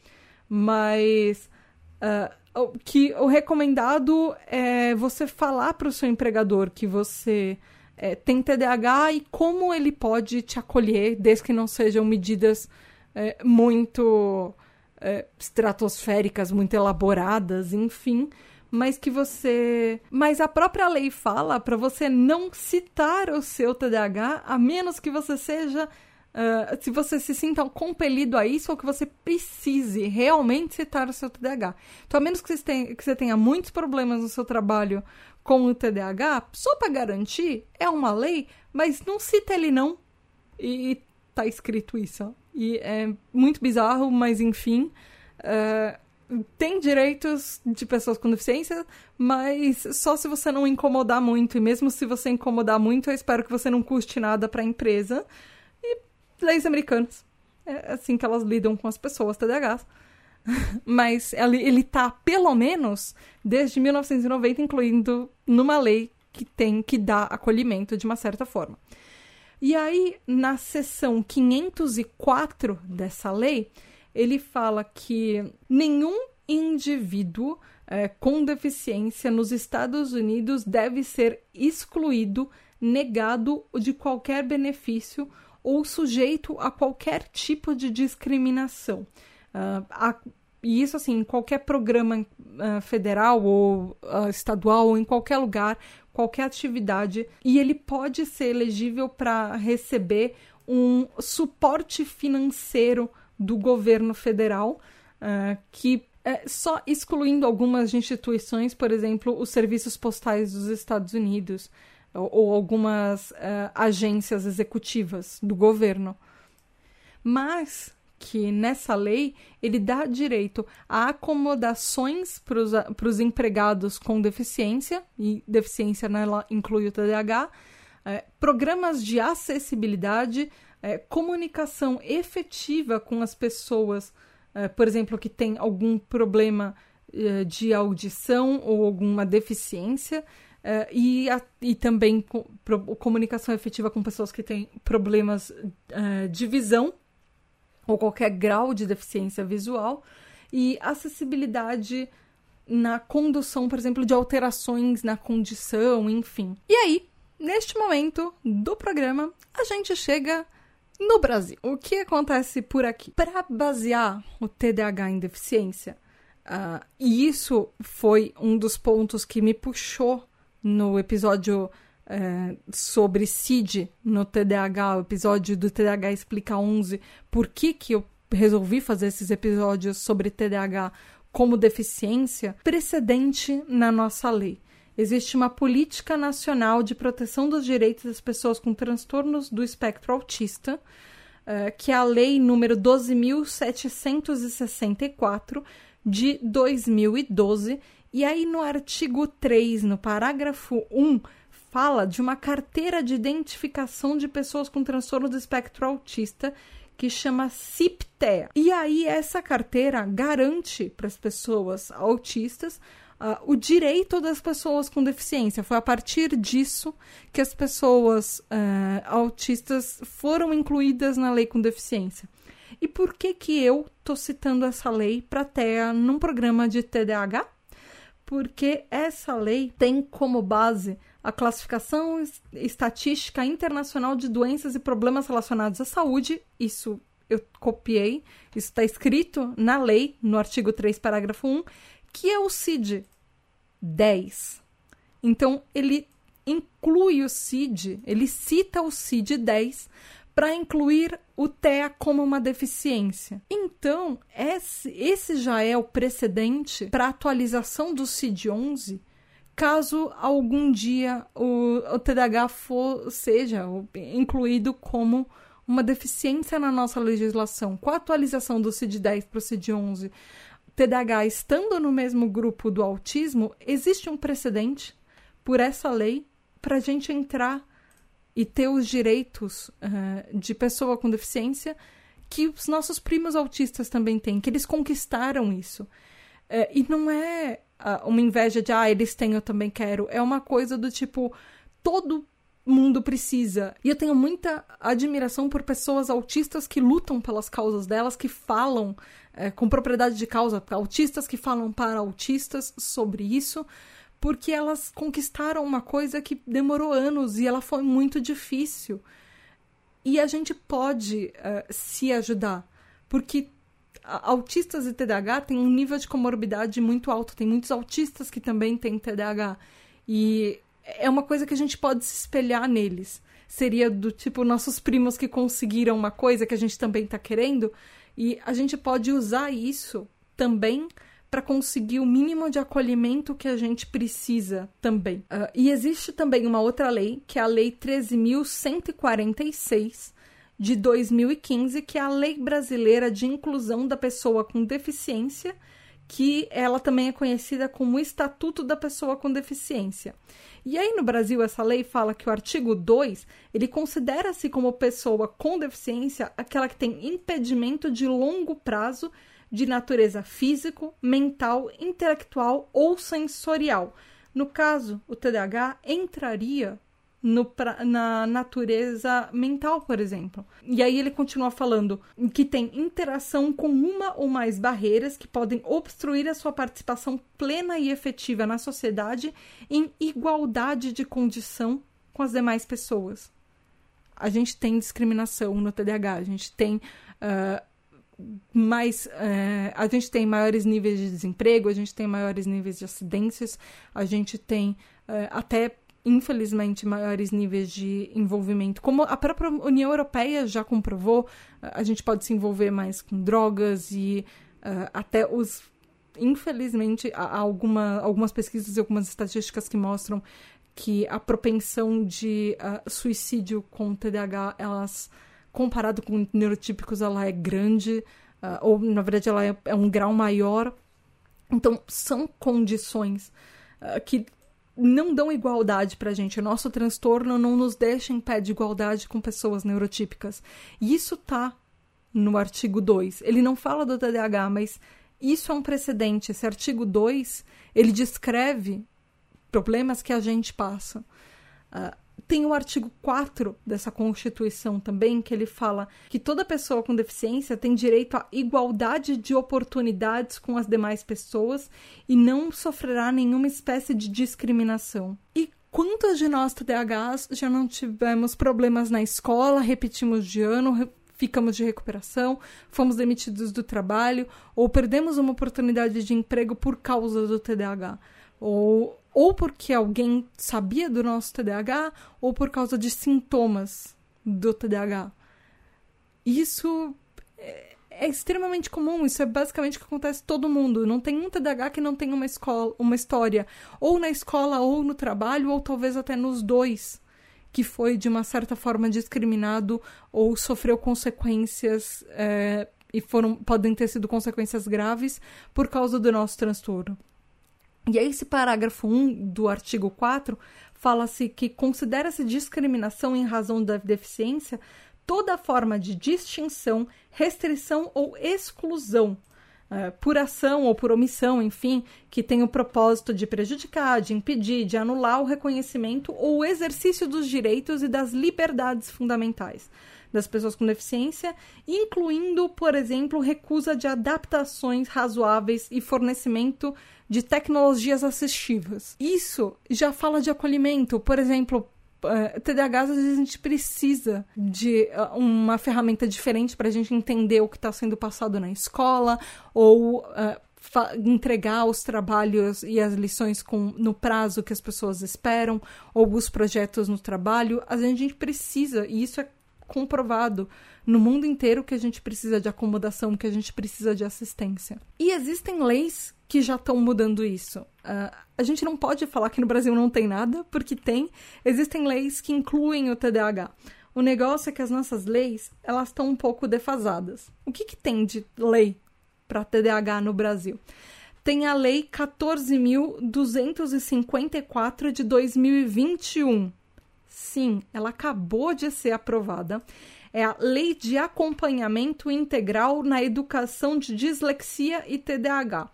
Mas uh, que o recomendado é você falar para o seu empregador que você é, tem TDAH e como ele pode te acolher, desde que não sejam medidas é, muito é, estratosféricas, muito elaboradas, enfim mas que você. Mas a própria lei fala para você não citar o seu TDAH, a menos que você seja. Uh, se você se sinta compelido a isso ou que você precise realmente citar o seu TDAH. Então, a menos que você tenha, que você tenha muitos problemas no seu trabalho com o TDAH, só para garantir, é uma lei, mas não cita ele não. E, e tá escrito isso. E é muito bizarro, mas enfim. Uh, tem direitos de pessoas com deficiência, mas só se você não incomodar muito. E mesmo se você incomodar muito, eu espero que você não custe nada para a empresa. E leis americanas. É assim que elas lidam com as pessoas TDAHs. mas ele, ele tá, pelo menos, desde 1990, incluindo numa lei que tem que dar acolhimento de uma certa forma. E aí, na seção 504 dessa lei, ele fala que nenhum indivíduo é, com deficiência nos Estados Unidos deve ser excluído, negado de qualquer benefício ou sujeito a qualquer tipo de discriminação. Uh, a, e isso, assim, em qualquer programa uh, federal ou uh, estadual, ou em qualquer lugar, qualquer atividade, e ele pode ser elegível para receber um suporte financeiro do governo federal, uh, que é, só excluindo algumas instituições, por exemplo, os serviços postais dos Estados Unidos ou, ou algumas uh, agências executivas do governo. Mas que nessa lei ele dá direito a acomodações para os empregados com deficiência, e deficiência nela inclui o TDAH, é, programas de acessibilidade, é, comunicação efetiva com as pessoas, é, por exemplo, que tem algum problema é, de audição ou alguma deficiência, é, e, a, e também com, pro, comunicação efetiva com pessoas que têm problemas é, de visão ou qualquer grau de deficiência visual, e acessibilidade na condução, por exemplo, de alterações na condição, enfim. E aí, neste momento do programa, a gente chega no Brasil, o que acontece por aqui? Para basear o TDAH em deficiência, uh, e isso foi um dos pontos que me puxou no episódio é, sobre CID no TDAH, o episódio do TDAH Explica 11, por que, que eu resolvi fazer esses episódios sobre TDAH como deficiência, precedente na nossa lei. Existe uma política nacional de proteção dos direitos das pessoas com transtornos do espectro autista, uh, que é a lei número 12.764 de 2012. E aí, no artigo 3, no parágrafo 1, fala de uma carteira de identificação de pessoas com transtorno do espectro autista que chama CIPTEA. E aí essa carteira garante para as pessoas autistas uh, o direito das pessoas com deficiência. Foi a partir disso que as pessoas uh, autistas foram incluídas na lei com deficiência. E por que que eu tô citando essa lei para TEA num programa de TDAH? Porque essa lei tem como base a Classificação Estatística Internacional de Doenças e Problemas Relacionados à Saúde. Isso eu copiei, isso está escrito na lei, no artigo 3, parágrafo 1, que é o CID 10. Então, ele inclui o CID, ele cita o CID 10 para incluir o TEA como uma deficiência. Então, esse, esse já é o precedente para atualização do CID 11 caso algum dia o, o TDAH for, seja incluído como uma deficiência na nossa legislação. Com a atualização do CID-10 para o CID-11, TDAH estando no mesmo grupo do autismo, existe um precedente por essa lei para a gente entrar e ter os direitos uh, de pessoa com deficiência que os nossos primos autistas também têm, que eles conquistaram isso. Uh, e não é uh, uma inveja de, ah, eles têm, eu também quero. É uma coisa do tipo, todo mundo precisa. E eu tenho muita admiração por pessoas autistas que lutam pelas causas delas, que falam é, com propriedade de causa, autistas que falam para autistas sobre isso, porque elas conquistaram uma coisa que demorou anos e ela foi muito difícil. E a gente pode uh, se ajudar, porque autistas e TDAH têm um nível de comorbidade muito alto. Tem muitos autistas que também têm TDAH. E é uma coisa que a gente pode se espelhar neles. Seria do tipo nossos primos que conseguiram uma coisa que a gente também está querendo. E a gente pode usar isso também para conseguir o mínimo de acolhimento que a gente precisa também. Uh, e existe também uma outra lei, que é a Lei 13.146, de 2015, que é a Lei Brasileira de Inclusão da Pessoa com Deficiência, que ela também é conhecida como Estatuto da Pessoa com Deficiência. E aí no Brasil essa lei fala que o artigo 2, ele considera-se como pessoa com deficiência aquela que tem impedimento de longo prazo de natureza físico, mental, intelectual ou sensorial. No caso, o TDAH entraria no, na natureza mental, por exemplo. E aí ele continua falando que tem interação com uma ou mais barreiras que podem obstruir a sua participação plena e efetiva na sociedade em igualdade de condição com as demais pessoas. A gente tem discriminação no TDAH, a gente tem. Uh, mais uh, a gente tem maiores níveis de desemprego, a gente tem maiores níveis de acidências, a gente tem uh, até infelizmente, maiores níveis de envolvimento. Como a própria União Europeia já comprovou, a gente pode se envolver mais com drogas e uh, até os. Infelizmente, há alguma, algumas pesquisas e algumas estatísticas que mostram que a propensão de uh, suicídio com TDAH, elas, comparado com neurotípicos, ela é grande, uh, ou na verdade ela é, é, um grau maior. Então, são condições que não dão igualdade pra gente. O nosso transtorno não nos deixa em pé de igualdade com pessoas neurotípicas. E isso tá no artigo 2. Ele não fala do TDAH, mas isso é um precedente. Esse artigo 2, ele descreve problemas que a gente passa. Uh, tem o artigo 4 dessa Constituição também, que ele fala que toda pessoa com deficiência tem direito à igualdade de oportunidades com as demais pessoas e não sofrerá nenhuma espécie de discriminação. E quantos de nós TDAHs já não tivemos problemas na escola, repetimos de ano, ficamos de recuperação, fomos demitidos do trabalho ou perdemos uma oportunidade de emprego por causa do TDAH? Ou ou porque alguém sabia do nosso TDAH, ou por causa de sintomas do TDAH. Isso é, é extremamente comum, isso é basicamente o que acontece todo mundo. Não tem um TDAH que não tenha uma escola, uma história, ou na escola, ou no trabalho, ou talvez até nos dois, que foi de uma certa forma discriminado ou sofreu consequências é, e foram podem ter sido consequências graves por causa do nosso transtorno. E aí, esse parágrafo 1 do artigo 4 fala-se que considera-se discriminação em razão da deficiência toda forma de distinção, restrição ou exclusão, uh, por ação ou por omissão, enfim, que tem o propósito de prejudicar, de impedir, de anular o reconhecimento ou o exercício dos direitos e das liberdades fundamentais das pessoas com deficiência, incluindo, por exemplo, recusa de adaptações razoáveis e fornecimento de tecnologias assistivas. Isso já fala de acolhimento, por exemplo, TDAH, às vezes a gente precisa de uh, uma ferramenta diferente para a gente entender o que está sendo passado na escola ou uh, entregar os trabalhos e as lições com, no prazo que as pessoas esperam ou os projetos no trabalho. Às vezes a gente precisa, e isso é comprovado no mundo inteiro que a gente precisa de acomodação, que a gente precisa de assistência. E existem leis que já estão mudando isso. Uh, a gente não pode falar que no Brasil não tem nada, porque tem. Existem leis que incluem o TDAH. O negócio é que as nossas leis elas estão um pouco defasadas. O que, que tem de lei para TDAH no Brasil? Tem a Lei 14.254 de 2021 Sim, ela acabou de ser aprovada. É a Lei de Acompanhamento Integral na Educação de Dislexia e TDAH.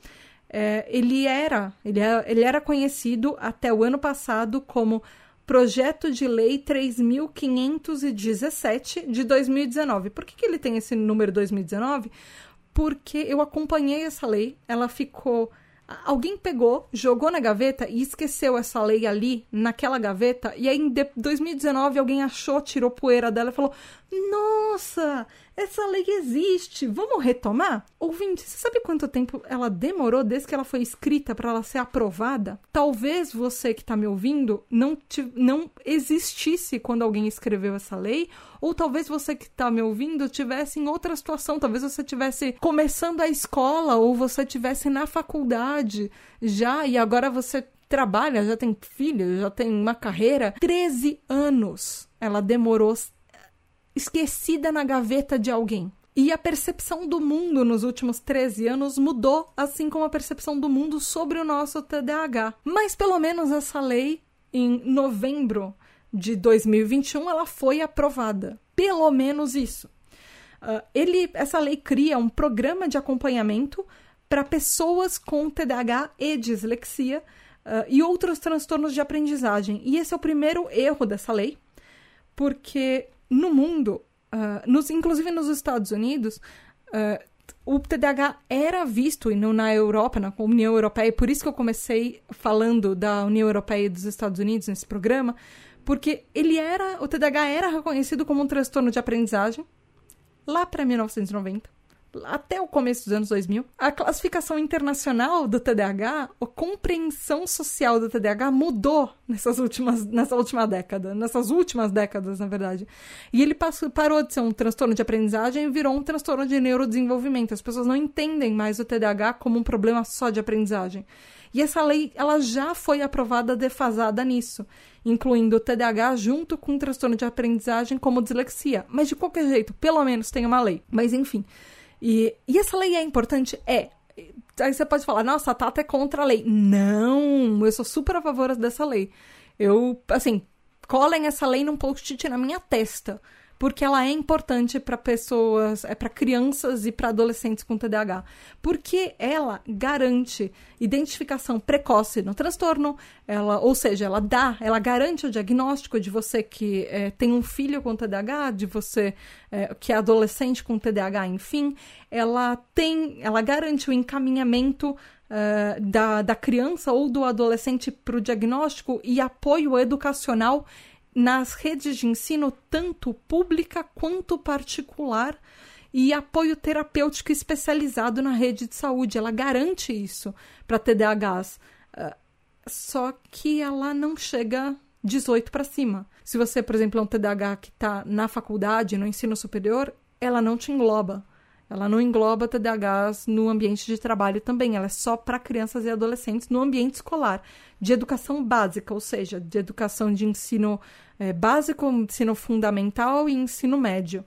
É, ele, era, ele, é, ele era conhecido até o ano passado como Projeto de Lei 3517 de 2019. Por que, que ele tem esse número 2019? Porque eu acompanhei essa lei, ela ficou alguém pegou, jogou na gaveta e esqueceu essa lei ali, naquela gaveta, e aí em 2019 alguém achou, tirou poeira dela e falou: Nossa, essa lei existe, vamos retomar? Ouvinte, você sabe quanto tempo ela demorou desde que ela foi escrita para ela ser aprovada? Talvez você que está me ouvindo não, te, não existisse quando alguém escreveu essa lei, ou talvez você que está me ouvindo tivesse em outra situação, talvez você tivesse começando a escola ou você tivesse na faculdade já e agora você trabalha, já tem filho, já tem uma carreira. 13 anos ela demorou esquecida na gaveta de alguém. E a percepção do mundo nos últimos 13 anos mudou, assim como a percepção do mundo sobre o nosso TDAH. Mas pelo menos essa lei, em novembro de 2021, ela foi aprovada. Pelo menos isso. Uh, ele, essa lei cria um programa de acompanhamento para pessoas com TDAH e dislexia uh, e outros transtornos de aprendizagem. E esse é o primeiro erro dessa lei, porque no mundo, uh, nos, inclusive nos Estados Unidos, uh, o TDAH era visto e na Europa, na União Europeia, por isso que eu comecei falando da União Europeia e dos Estados Unidos nesse programa, porque ele era, o TDAH era reconhecido como um transtorno de aprendizagem lá para 1990 até o começo dos anos 2000, a classificação internacional do TDAH, a compreensão social do TDAH mudou nessas últimas, nessa última década, nessas últimas décadas, na verdade. E ele passou, parou de ser um transtorno de aprendizagem e virou um transtorno de neurodesenvolvimento. As pessoas não entendem mais o TDAH como um problema só de aprendizagem. E essa lei, ela já foi aprovada defasada nisso, incluindo o TDAH junto com o transtorno de aprendizagem como dislexia. Mas de qualquer jeito, pelo menos tem uma lei. Mas enfim, e, e essa lei é importante? É. Aí você pode falar, nossa, a Tata é contra a lei. Não, eu sou super a favor dessa lei. Eu, assim, colhem essa lei num post-it na minha testa porque ela é importante para pessoas, é para crianças e para adolescentes com TDAH, porque ela garante identificação precoce no transtorno, ela, ou seja, ela dá, ela garante o diagnóstico de você que é, tem um filho com TDAH, de você é, que é adolescente com TDAH, enfim, ela tem, ela garante o encaminhamento uh, da, da criança ou do adolescente para o diagnóstico e apoio educacional nas redes de ensino, tanto pública quanto particular, e apoio terapêutico especializado na rede de saúde. Ela garante isso para TDAHs. Só que ela não chega 18 para cima. Se você, por exemplo, é um TDAH que está na faculdade, no ensino superior, ela não te engloba. Ela não engloba TDAHs no ambiente de trabalho também. Ela é só para crianças e adolescentes no ambiente escolar, de educação básica, ou seja, de educação de ensino é, básico, ensino fundamental e ensino médio.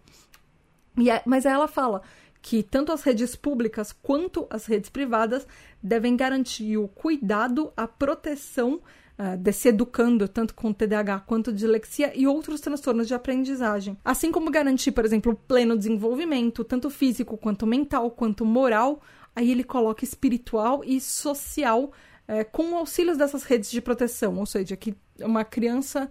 E é, mas ela fala que tanto as redes públicas quanto as redes privadas devem garantir o cuidado, a proteção uh, desse educando, tanto com TDAH quanto dislexia e outros transtornos de aprendizagem. Assim como garantir, por exemplo, pleno desenvolvimento, tanto físico quanto mental, quanto moral. Aí ele coloca espiritual e social uh, com auxílios dessas redes de proteção, ou seja, que uma criança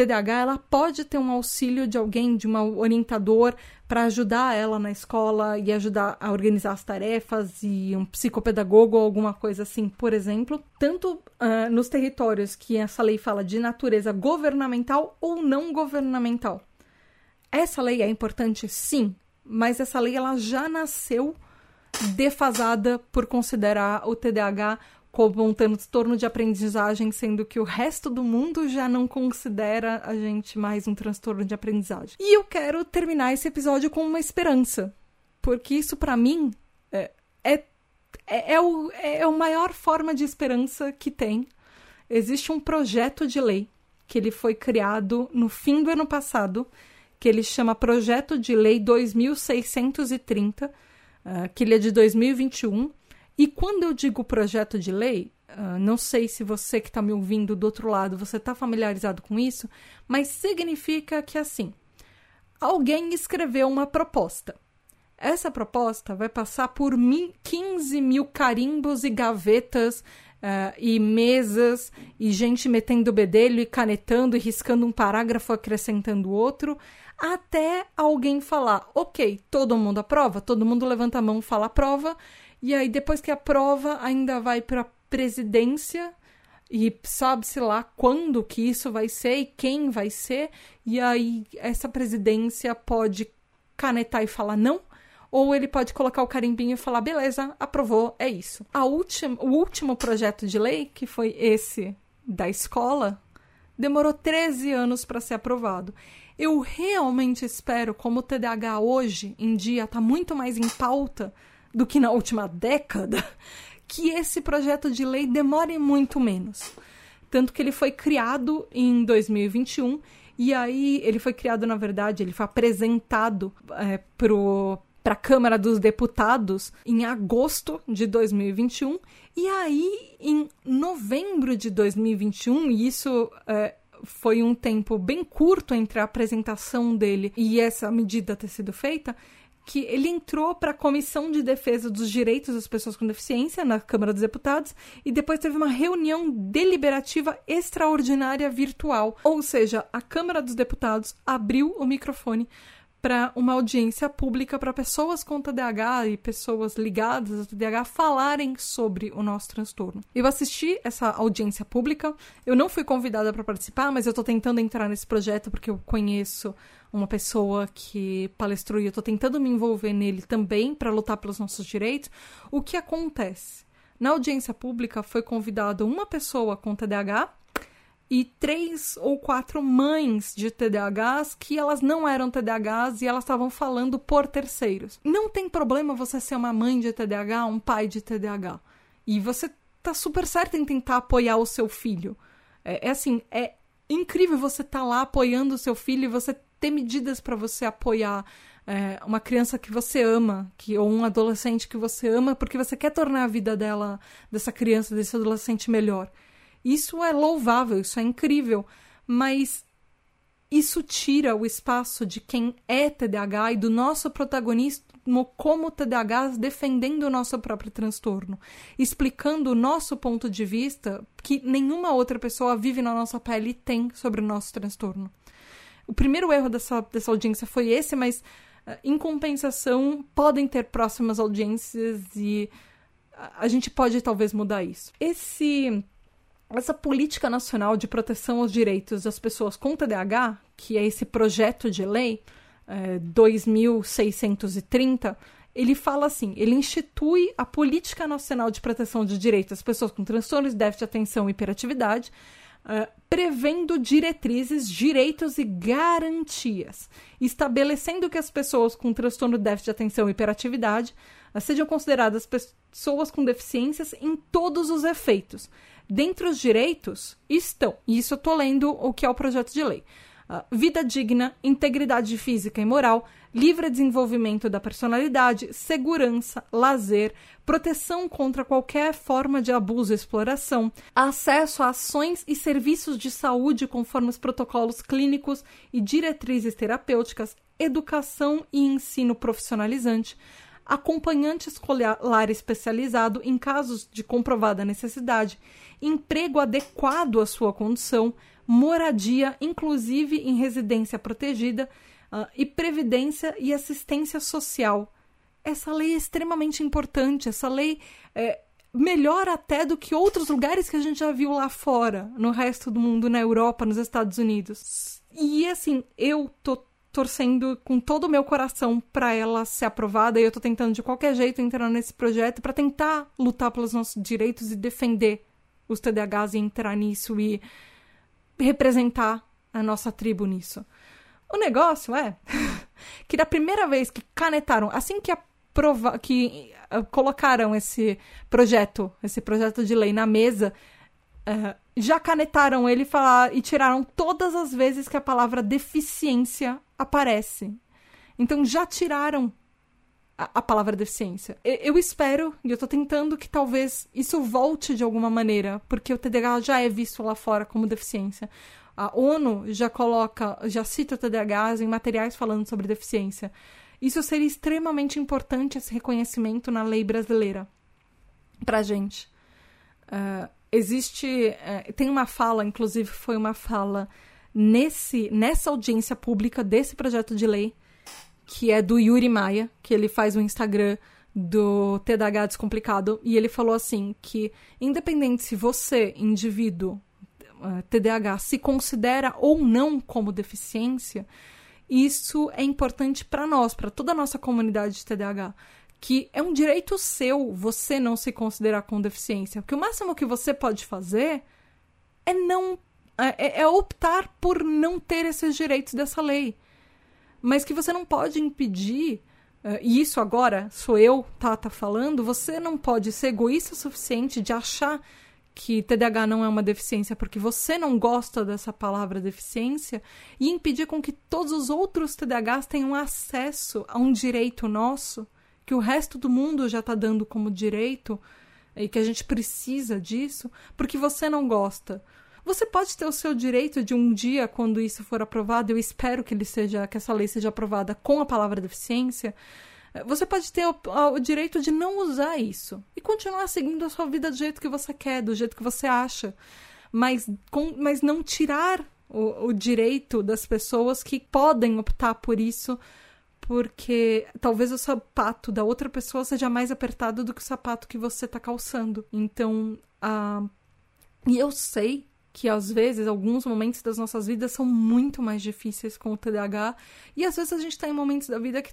TDAH, ela pode ter um auxílio de alguém, de um orientador, para ajudar ela na escola e ajudar a organizar as tarefas e um psicopedagogo ou alguma coisa assim, por exemplo. Tanto uh, nos territórios que essa lei fala de natureza governamental ou não governamental. Essa lei é importante, sim, mas essa lei ela já nasceu defasada por considerar o TDAH como um transtorno de aprendizagem, sendo que o resto do mundo já não considera a gente mais um transtorno de aprendizagem. E eu quero terminar esse episódio com uma esperança, porque isso para mim é, é, é, é, o, é a maior forma de esperança que tem. Existe um projeto de lei que ele foi criado no fim do ano passado, que ele chama Projeto de Lei 2630, uh, que ele é de 2021 e quando eu digo projeto de lei, uh, não sei se você que está me ouvindo do outro lado, você está familiarizado com isso, mas significa que assim, alguém escreveu uma proposta. Essa proposta vai passar por 15 mil carimbos e gavetas uh, e mesas e gente metendo bedelho e canetando e riscando um parágrafo acrescentando outro, até alguém falar, ok, todo mundo aprova, todo mundo levanta a mão, fala aprova, e aí, depois que a prova ainda vai para presidência e sabe-se lá quando que isso vai ser e quem vai ser, e aí essa presidência pode canetar e falar não, ou ele pode colocar o carimbinho e falar beleza, aprovou, é isso. A última, o último projeto de lei, que foi esse da escola, demorou 13 anos para ser aprovado. Eu realmente espero, como o TDAH hoje em dia está muito mais em pauta do que na última década, que esse projeto de lei demore muito menos. Tanto que ele foi criado em 2021 e aí ele foi criado, na verdade, ele foi apresentado é, para a Câmara dos Deputados em agosto de 2021 e aí em novembro de 2021, e isso é, foi um tempo bem curto entre a apresentação dele e essa medida ter sido feita, que ele entrou para a Comissão de Defesa dos Direitos das Pessoas com Deficiência na Câmara dos Deputados e depois teve uma reunião deliberativa extraordinária virtual. Ou seja, a Câmara dos Deputados abriu o microfone para uma audiência pública para pessoas com TDAH e pessoas ligadas ao TDAH falarem sobre o nosso transtorno. Eu assisti essa audiência pública, eu não fui convidada para participar, mas eu estou tentando entrar nesse projeto porque eu conheço uma pessoa que palestrou e eu estou tentando me envolver nele também para lutar pelos nossos direitos. O que acontece? Na audiência pública foi convidada uma pessoa com TDAH e três ou quatro mães de TDAHs que elas não eram TDAHs e elas estavam falando por terceiros. Não tem problema você ser uma mãe de TDAH, um pai de TDAH. E você tá super certo em tentar apoiar o seu filho. É, é assim, é incrível você estar tá lá apoiando o seu filho e você ter medidas para você apoiar é, uma criança que você ama, que ou um adolescente que você ama, porque você quer tornar a vida dela, dessa criança, desse adolescente melhor. Isso é louvável, isso é incrível, mas isso tira o espaço de quem é TDAH e do nosso protagonismo como TDAH defendendo o nosso próprio transtorno, explicando o nosso ponto de vista que nenhuma outra pessoa vive na nossa pele e tem sobre o nosso transtorno. O primeiro erro dessa, dessa audiência foi esse, mas uh, em compensação podem ter próximas audiências e a gente pode talvez mudar isso. Esse essa política nacional de proteção aos direitos das pessoas com TDAH, que é esse projeto de lei é, 2630, ele fala assim: ele institui a Política Nacional de Proteção de Direitos das Pessoas com Transtornos Déficit de Atenção e Hiperatividade, uh, prevendo diretrizes, direitos e garantias, estabelecendo que as pessoas com transtorno déficit de atenção e hiperatividade uh, sejam consideradas pessoas com deficiências em todos os efeitos. Dentre os direitos estão, e isso eu estou lendo o que é o projeto de lei. Vida digna, integridade física e moral, livre desenvolvimento da personalidade, segurança, lazer, proteção contra qualquer forma de abuso e exploração, acesso a ações e serviços de saúde conforme os protocolos clínicos e diretrizes terapêuticas, educação e ensino profissionalizante, acompanhante escolar especializado em casos de comprovada necessidade, emprego adequado à sua condição, moradia, inclusive em residência protegida, uh, e previdência e assistência social. Essa lei é extremamente importante. Essa lei é melhor até do que outros lugares que a gente já viu lá fora, no resto do mundo, na Europa, nos Estados Unidos. E assim, eu tô torcendo com todo o meu coração para ela ser aprovada e eu tô tentando de qualquer jeito entrar nesse projeto para tentar lutar pelos nossos direitos e defender os TDAHs e entrar nisso e representar a nossa tribo nisso. O negócio é que da primeira vez que canetaram, assim que aprova, que uh, colocaram esse projeto, esse projeto de lei na mesa, já canetaram ele falar, e tiraram todas as vezes que a palavra deficiência aparece. Então já tiraram a, a palavra deficiência. Eu, eu espero, e eu tô tentando que talvez isso volte de alguma maneira, porque o TDAH já é visto lá fora como deficiência. A ONU já coloca, já cita o TDAH em materiais falando sobre deficiência. Isso seria extremamente importante, esse reconhecimento na lei brasileira, pra gente. Uh, existe. Uh, tem uma fala, inclusive foi uma fala nesse, nessa audiência pública desse projeto de lei, que é do Yuri Maia, que ele faz o Instagram do TDAH Descomplicado, e ele falou assim que independente se você, indivíduo eh, TDAH, se considera ou não como deficiência, isso é importante para nós, para toda a nossa comunidade de TDAH, que é um direito seu você não se considerar com deficiência, porque o máximo que você pode fazer é não é, é optar por não ter esses direitos dessa lei mas que você não pode impedir. Uh, e isso agora sou eu, Tata, falando. Você não pode ser egoísta o suficiente de achar que TDAH não é uma deficiência porque você não gosta dessa palavra deficiência e impedir com que todos os outros TDAHs tenham acesso a um direito nosso que o resto do mundo já está dando como direito e que a gente precisa disso porque você não gosta. Você pode ter o seu direito de um dia, quando isso for aprovado, eu espero que ele seja, que essa lei seja aprovada com a palavra deficiência. Você pode ter o, o direito de não usar isso e continuar seguindo a sua vida do jeito que você quer, do jeito que você acha, mas, com, mas não tirar o, o direito das pessoas que podem optar por isso porque talvez o sapato da outra pessoa seja mais apertado do que o sapato que você está calçando. Então, uh, e eu sei que às vezes alguns momentos das nossas vidas são muito mais difíceis com o TDAH e às vezes a gente está em momentos da vida que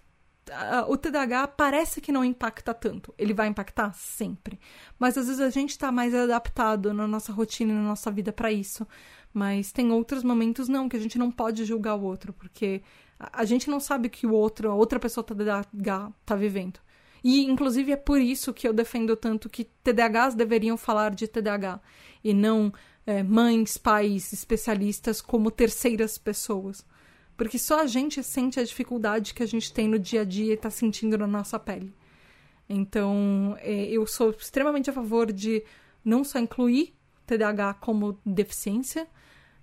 o TDAH parece que não impacta tanto. Ele vai impactar sempre, mas às vezes a gente está mais adaptado na nossa rotina na nossa vida para isso. Mas tem outros momentos não que a gente não pode julgar o outro porque a, gente não sabe que o outro, a outra pessoa TDAH está vivendo. E, inclusive, é por isso que eu defendo tanto que TDAHs deveriam falar de TDAH e não é, mães, pais, especialistas como terceiras pessoas. Porque só a gente sente a dificuldade que a gente tem no dia a dia e está sentindo na nossa pele. Então, é, eu sou extremamente a favor de não só incluir TDAH como deficiência,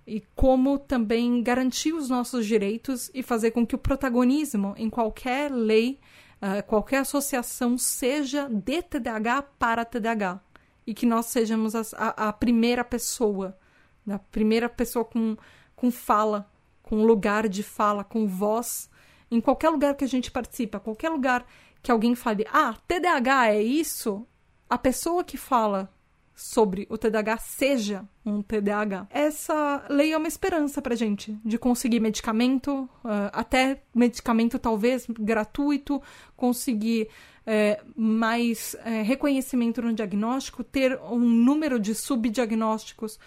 e como também garantir os nossos direitos e fazer com que o protagonismo em qualquer lei, uh, qualquer associação, seja de TDAH para TDAH e que nós sejamos a, a, primeira pessoa, né? a primeira pessoa com, com fala, com lugar de fala, com voz, em qualquer lugar que a gente participa, qualquer lugar que alguém fale, ah, TDAH é isso, a pessoa que fala sobre o TDAH seja um TDAH. Essa lei é uma esperança pra gente de conseguir medicamento, uh, até medicamento talvez gratuito, conseguir é, mais é, reconhecimento no diagnóstico, ter um número de subdiagnósticos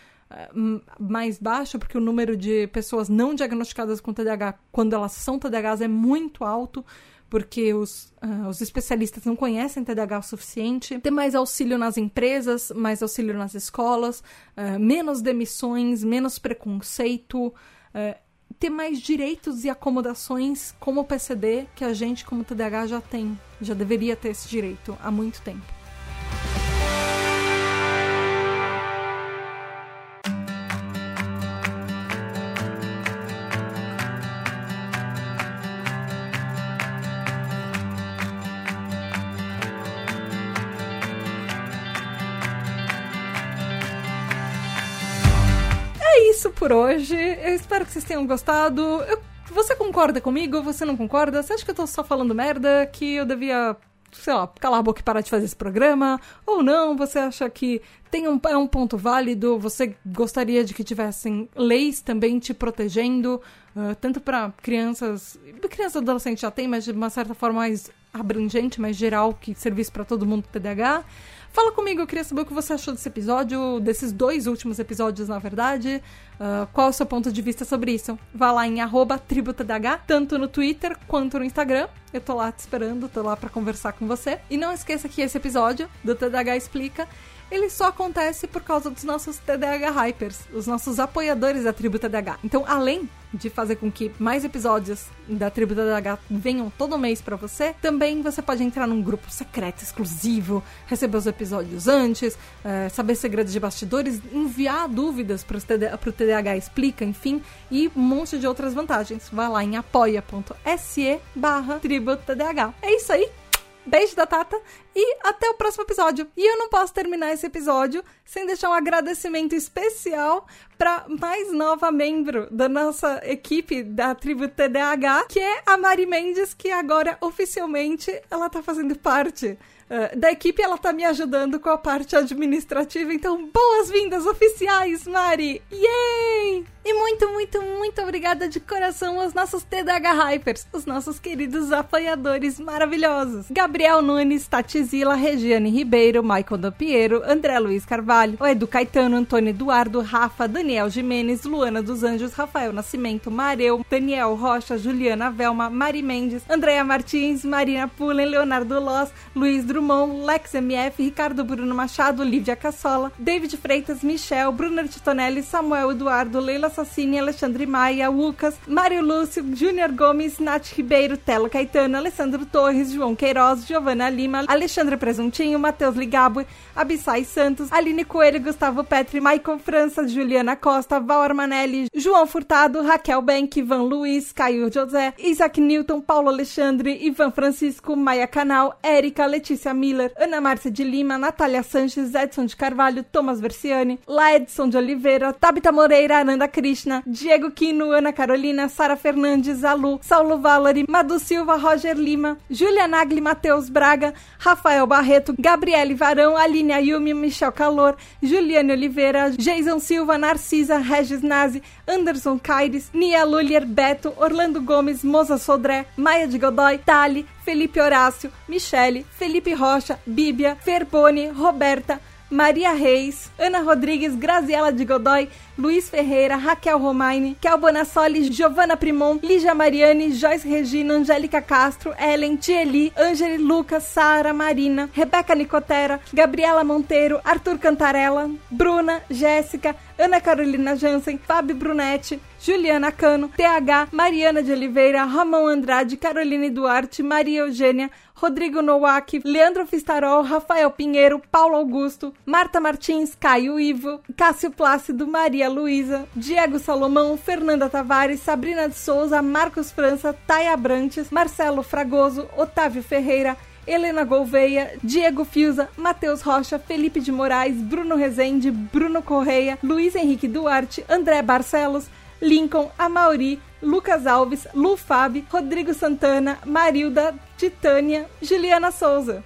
mais baixo, porque o número de pessoas não diagnosticadas com TDAH, quando elas são TDAHs, é muito alto porque os, uh, os especialistas não conhecem TDAH o suficiente. Ter mais auxílio nas empresas, mais auxílio nas escolas, uh, menos demissões, menos preconceito, uh, ter mais direitos e acomodações como PCD que a gente, como TDAH, já tem. Já deveria ter esse direito há muito tempo. Espero que vocês tenham gostado. Eu, você concorda comigo? Você não concorda? Você acha que eu tô só falando merda? Que eu devia, sei lá, calar a boca e parar de fazer esse programa? Ou não? Você acha que tem um, é um ponto válido? Você gostaria de que tivessem leis também te protegendo? Uh, tanto para crianças. Crianças e adolescentes já tem, mas de uma certa forma mais abrangente, mais geral, que serviço para todo mundo TDAH. Fala comigo, eu queria saber o que você achou desse episódio, desses dois últimos episódios, na verdade. Uh, qual é o seu ponto de vista sobre isso? Vá lá em tributadh, tanto no Twitter quanto no Instagram. Eu tô lá te esperando, tô lá para conversar com você. E não esqueça que esse episódio do TDAH Explica ele só acontece por causa dos nossos TDAH Hypers, os nossos apoiadores da Tribo TDAH. Então, além de fazer com que mais episódios da Tribo TDAH venham todo mês para você, também você pode entrar num grupo secreto, exclusivo, receber os episódios antes, é, saber segredos de bastidores, enviar dúvidas para o TDAH Explica, enfim, e um monte de outras vantagens. Vai lá em apoia.se barra Tribo TDAH. É isso aí! Beijo da Tata e até o próximo episódio. E eu não posso terminar esse episódio sem deixar um agradecimento especial para mais nova membro da nossa equipe da tribo TDAH, que é a Mari Mendes, que agora oficialmente ela tá fazendo parte uh, da equipe, ela tá me ajudando com a parte administrativa. Então, boas-vindas oficiais, Mari! Yay! E muito, muito, muito obrigada de coração aos nossos TDH Hypers, os nossos queridos apoiadores maravilhosos. Gabriel Nunes, Tati Zila, Regiane Ribeiro, Michael Dampiero, André Luiz Carvalho, Edu Caetano, Antônio Eduardo, Rafa, Daniel Jimenez, Luana dos Anjos, Rafael Nascimento, Mareu, Daniel Rocha, Juliana Velma, Mari Mendes, Andréa Martins, Marina Pullen, Leonardo Loss, Luiz Drummond, Lex MF, Ricardo Bruno Machado, Lívia Cassola, David Freitas, Michel, Bruno Titonelli, Samuel Eduardo, Leila Assassini, Alexandre Maia, Lucas, Mário Lúcio, Júnior Gomes, Nath Ribeiro, Telo Caetano, Alessandro Torres, João Queiroz, Giovana Lima, Alexandre Presuntinho, Matheus Ligabo, Abissai Santos, Aline Coelho, Gustavo Petri, Michael França, Juliana Costa, Val Armanelli, João Furtado, Raquel Bank, Ivan Luiz, Caio José, Isaac Newton, Paulo Alexandre, Ivan Francisco, Maia Canal, Érica, Letícia Miller, Ana Márcia de Lima, Natália Sanches, Edson de Carvalho, Thomas Versiani, Laedson de Oliveira, Tabita Moreira, Ananda Krishna, Diego Quino, Ana Carolina, Sara Fernandes, Alu, Saulo Valori, Madu Silva, Roger Lima, Julia Nagli, Matheus Braga, Rafael Barreto, Gabriele Varão, Aline Ayumi, Michel Calor, Juliane Oliveira, Jason Silva, Narcisa, Regis Nazi, Anderson Caires, Nia Lulier, Beto, Orlando Gomes, Moza Sodré, Maia de Godoy, Tali, Felipe Horácio, Michele, Felipe Rocha, Bíblia, Ferboni, Roberta, Maria Reis, Ana Rodrigues, Graziela de Godoy, Luiz Ferreira, Raquel Romaine, Kel Bonassoli, Giovanna Primon, Lígia Mariani, Joyce Regina, Angélica Castro, Ellen, Tieli, Angeli Lucas, Sara Marina, Rebeca Nicotera, Gabriela Monteiro, Arthur Cantarella, Bruna, Jéssica, Ana Carolina Jansen, Fábio Brunetti, Juliana Cano, TH, Mariana de Oliveira, Ramon Andrade, Caroline Duarte, Maria Eugênia, Rodrigo Nowak, Leandro Fistarol, Rafael Pinheiro, Paulo Augusto, Marta Martins, Caio Ivo, Cássio Plácido, Maria Luísa, Diego Salomão, Fernanda Tavares, Sabrina de Souza, Marcos França, Taia Brantes, Marcelo Fragoso, Otávio Ferreira, Helena Gouveia, Diego Fiuza, Matheus Rocha, Felipe de Moraes, Bruno Rezende, Bruno Correia, Luiz Henrique Duarte, André Barcelos, Lincoln, Amauri, Lucas Alves, Lu Rodrigo Santana, Marilda, Titânia, Juliana Souza.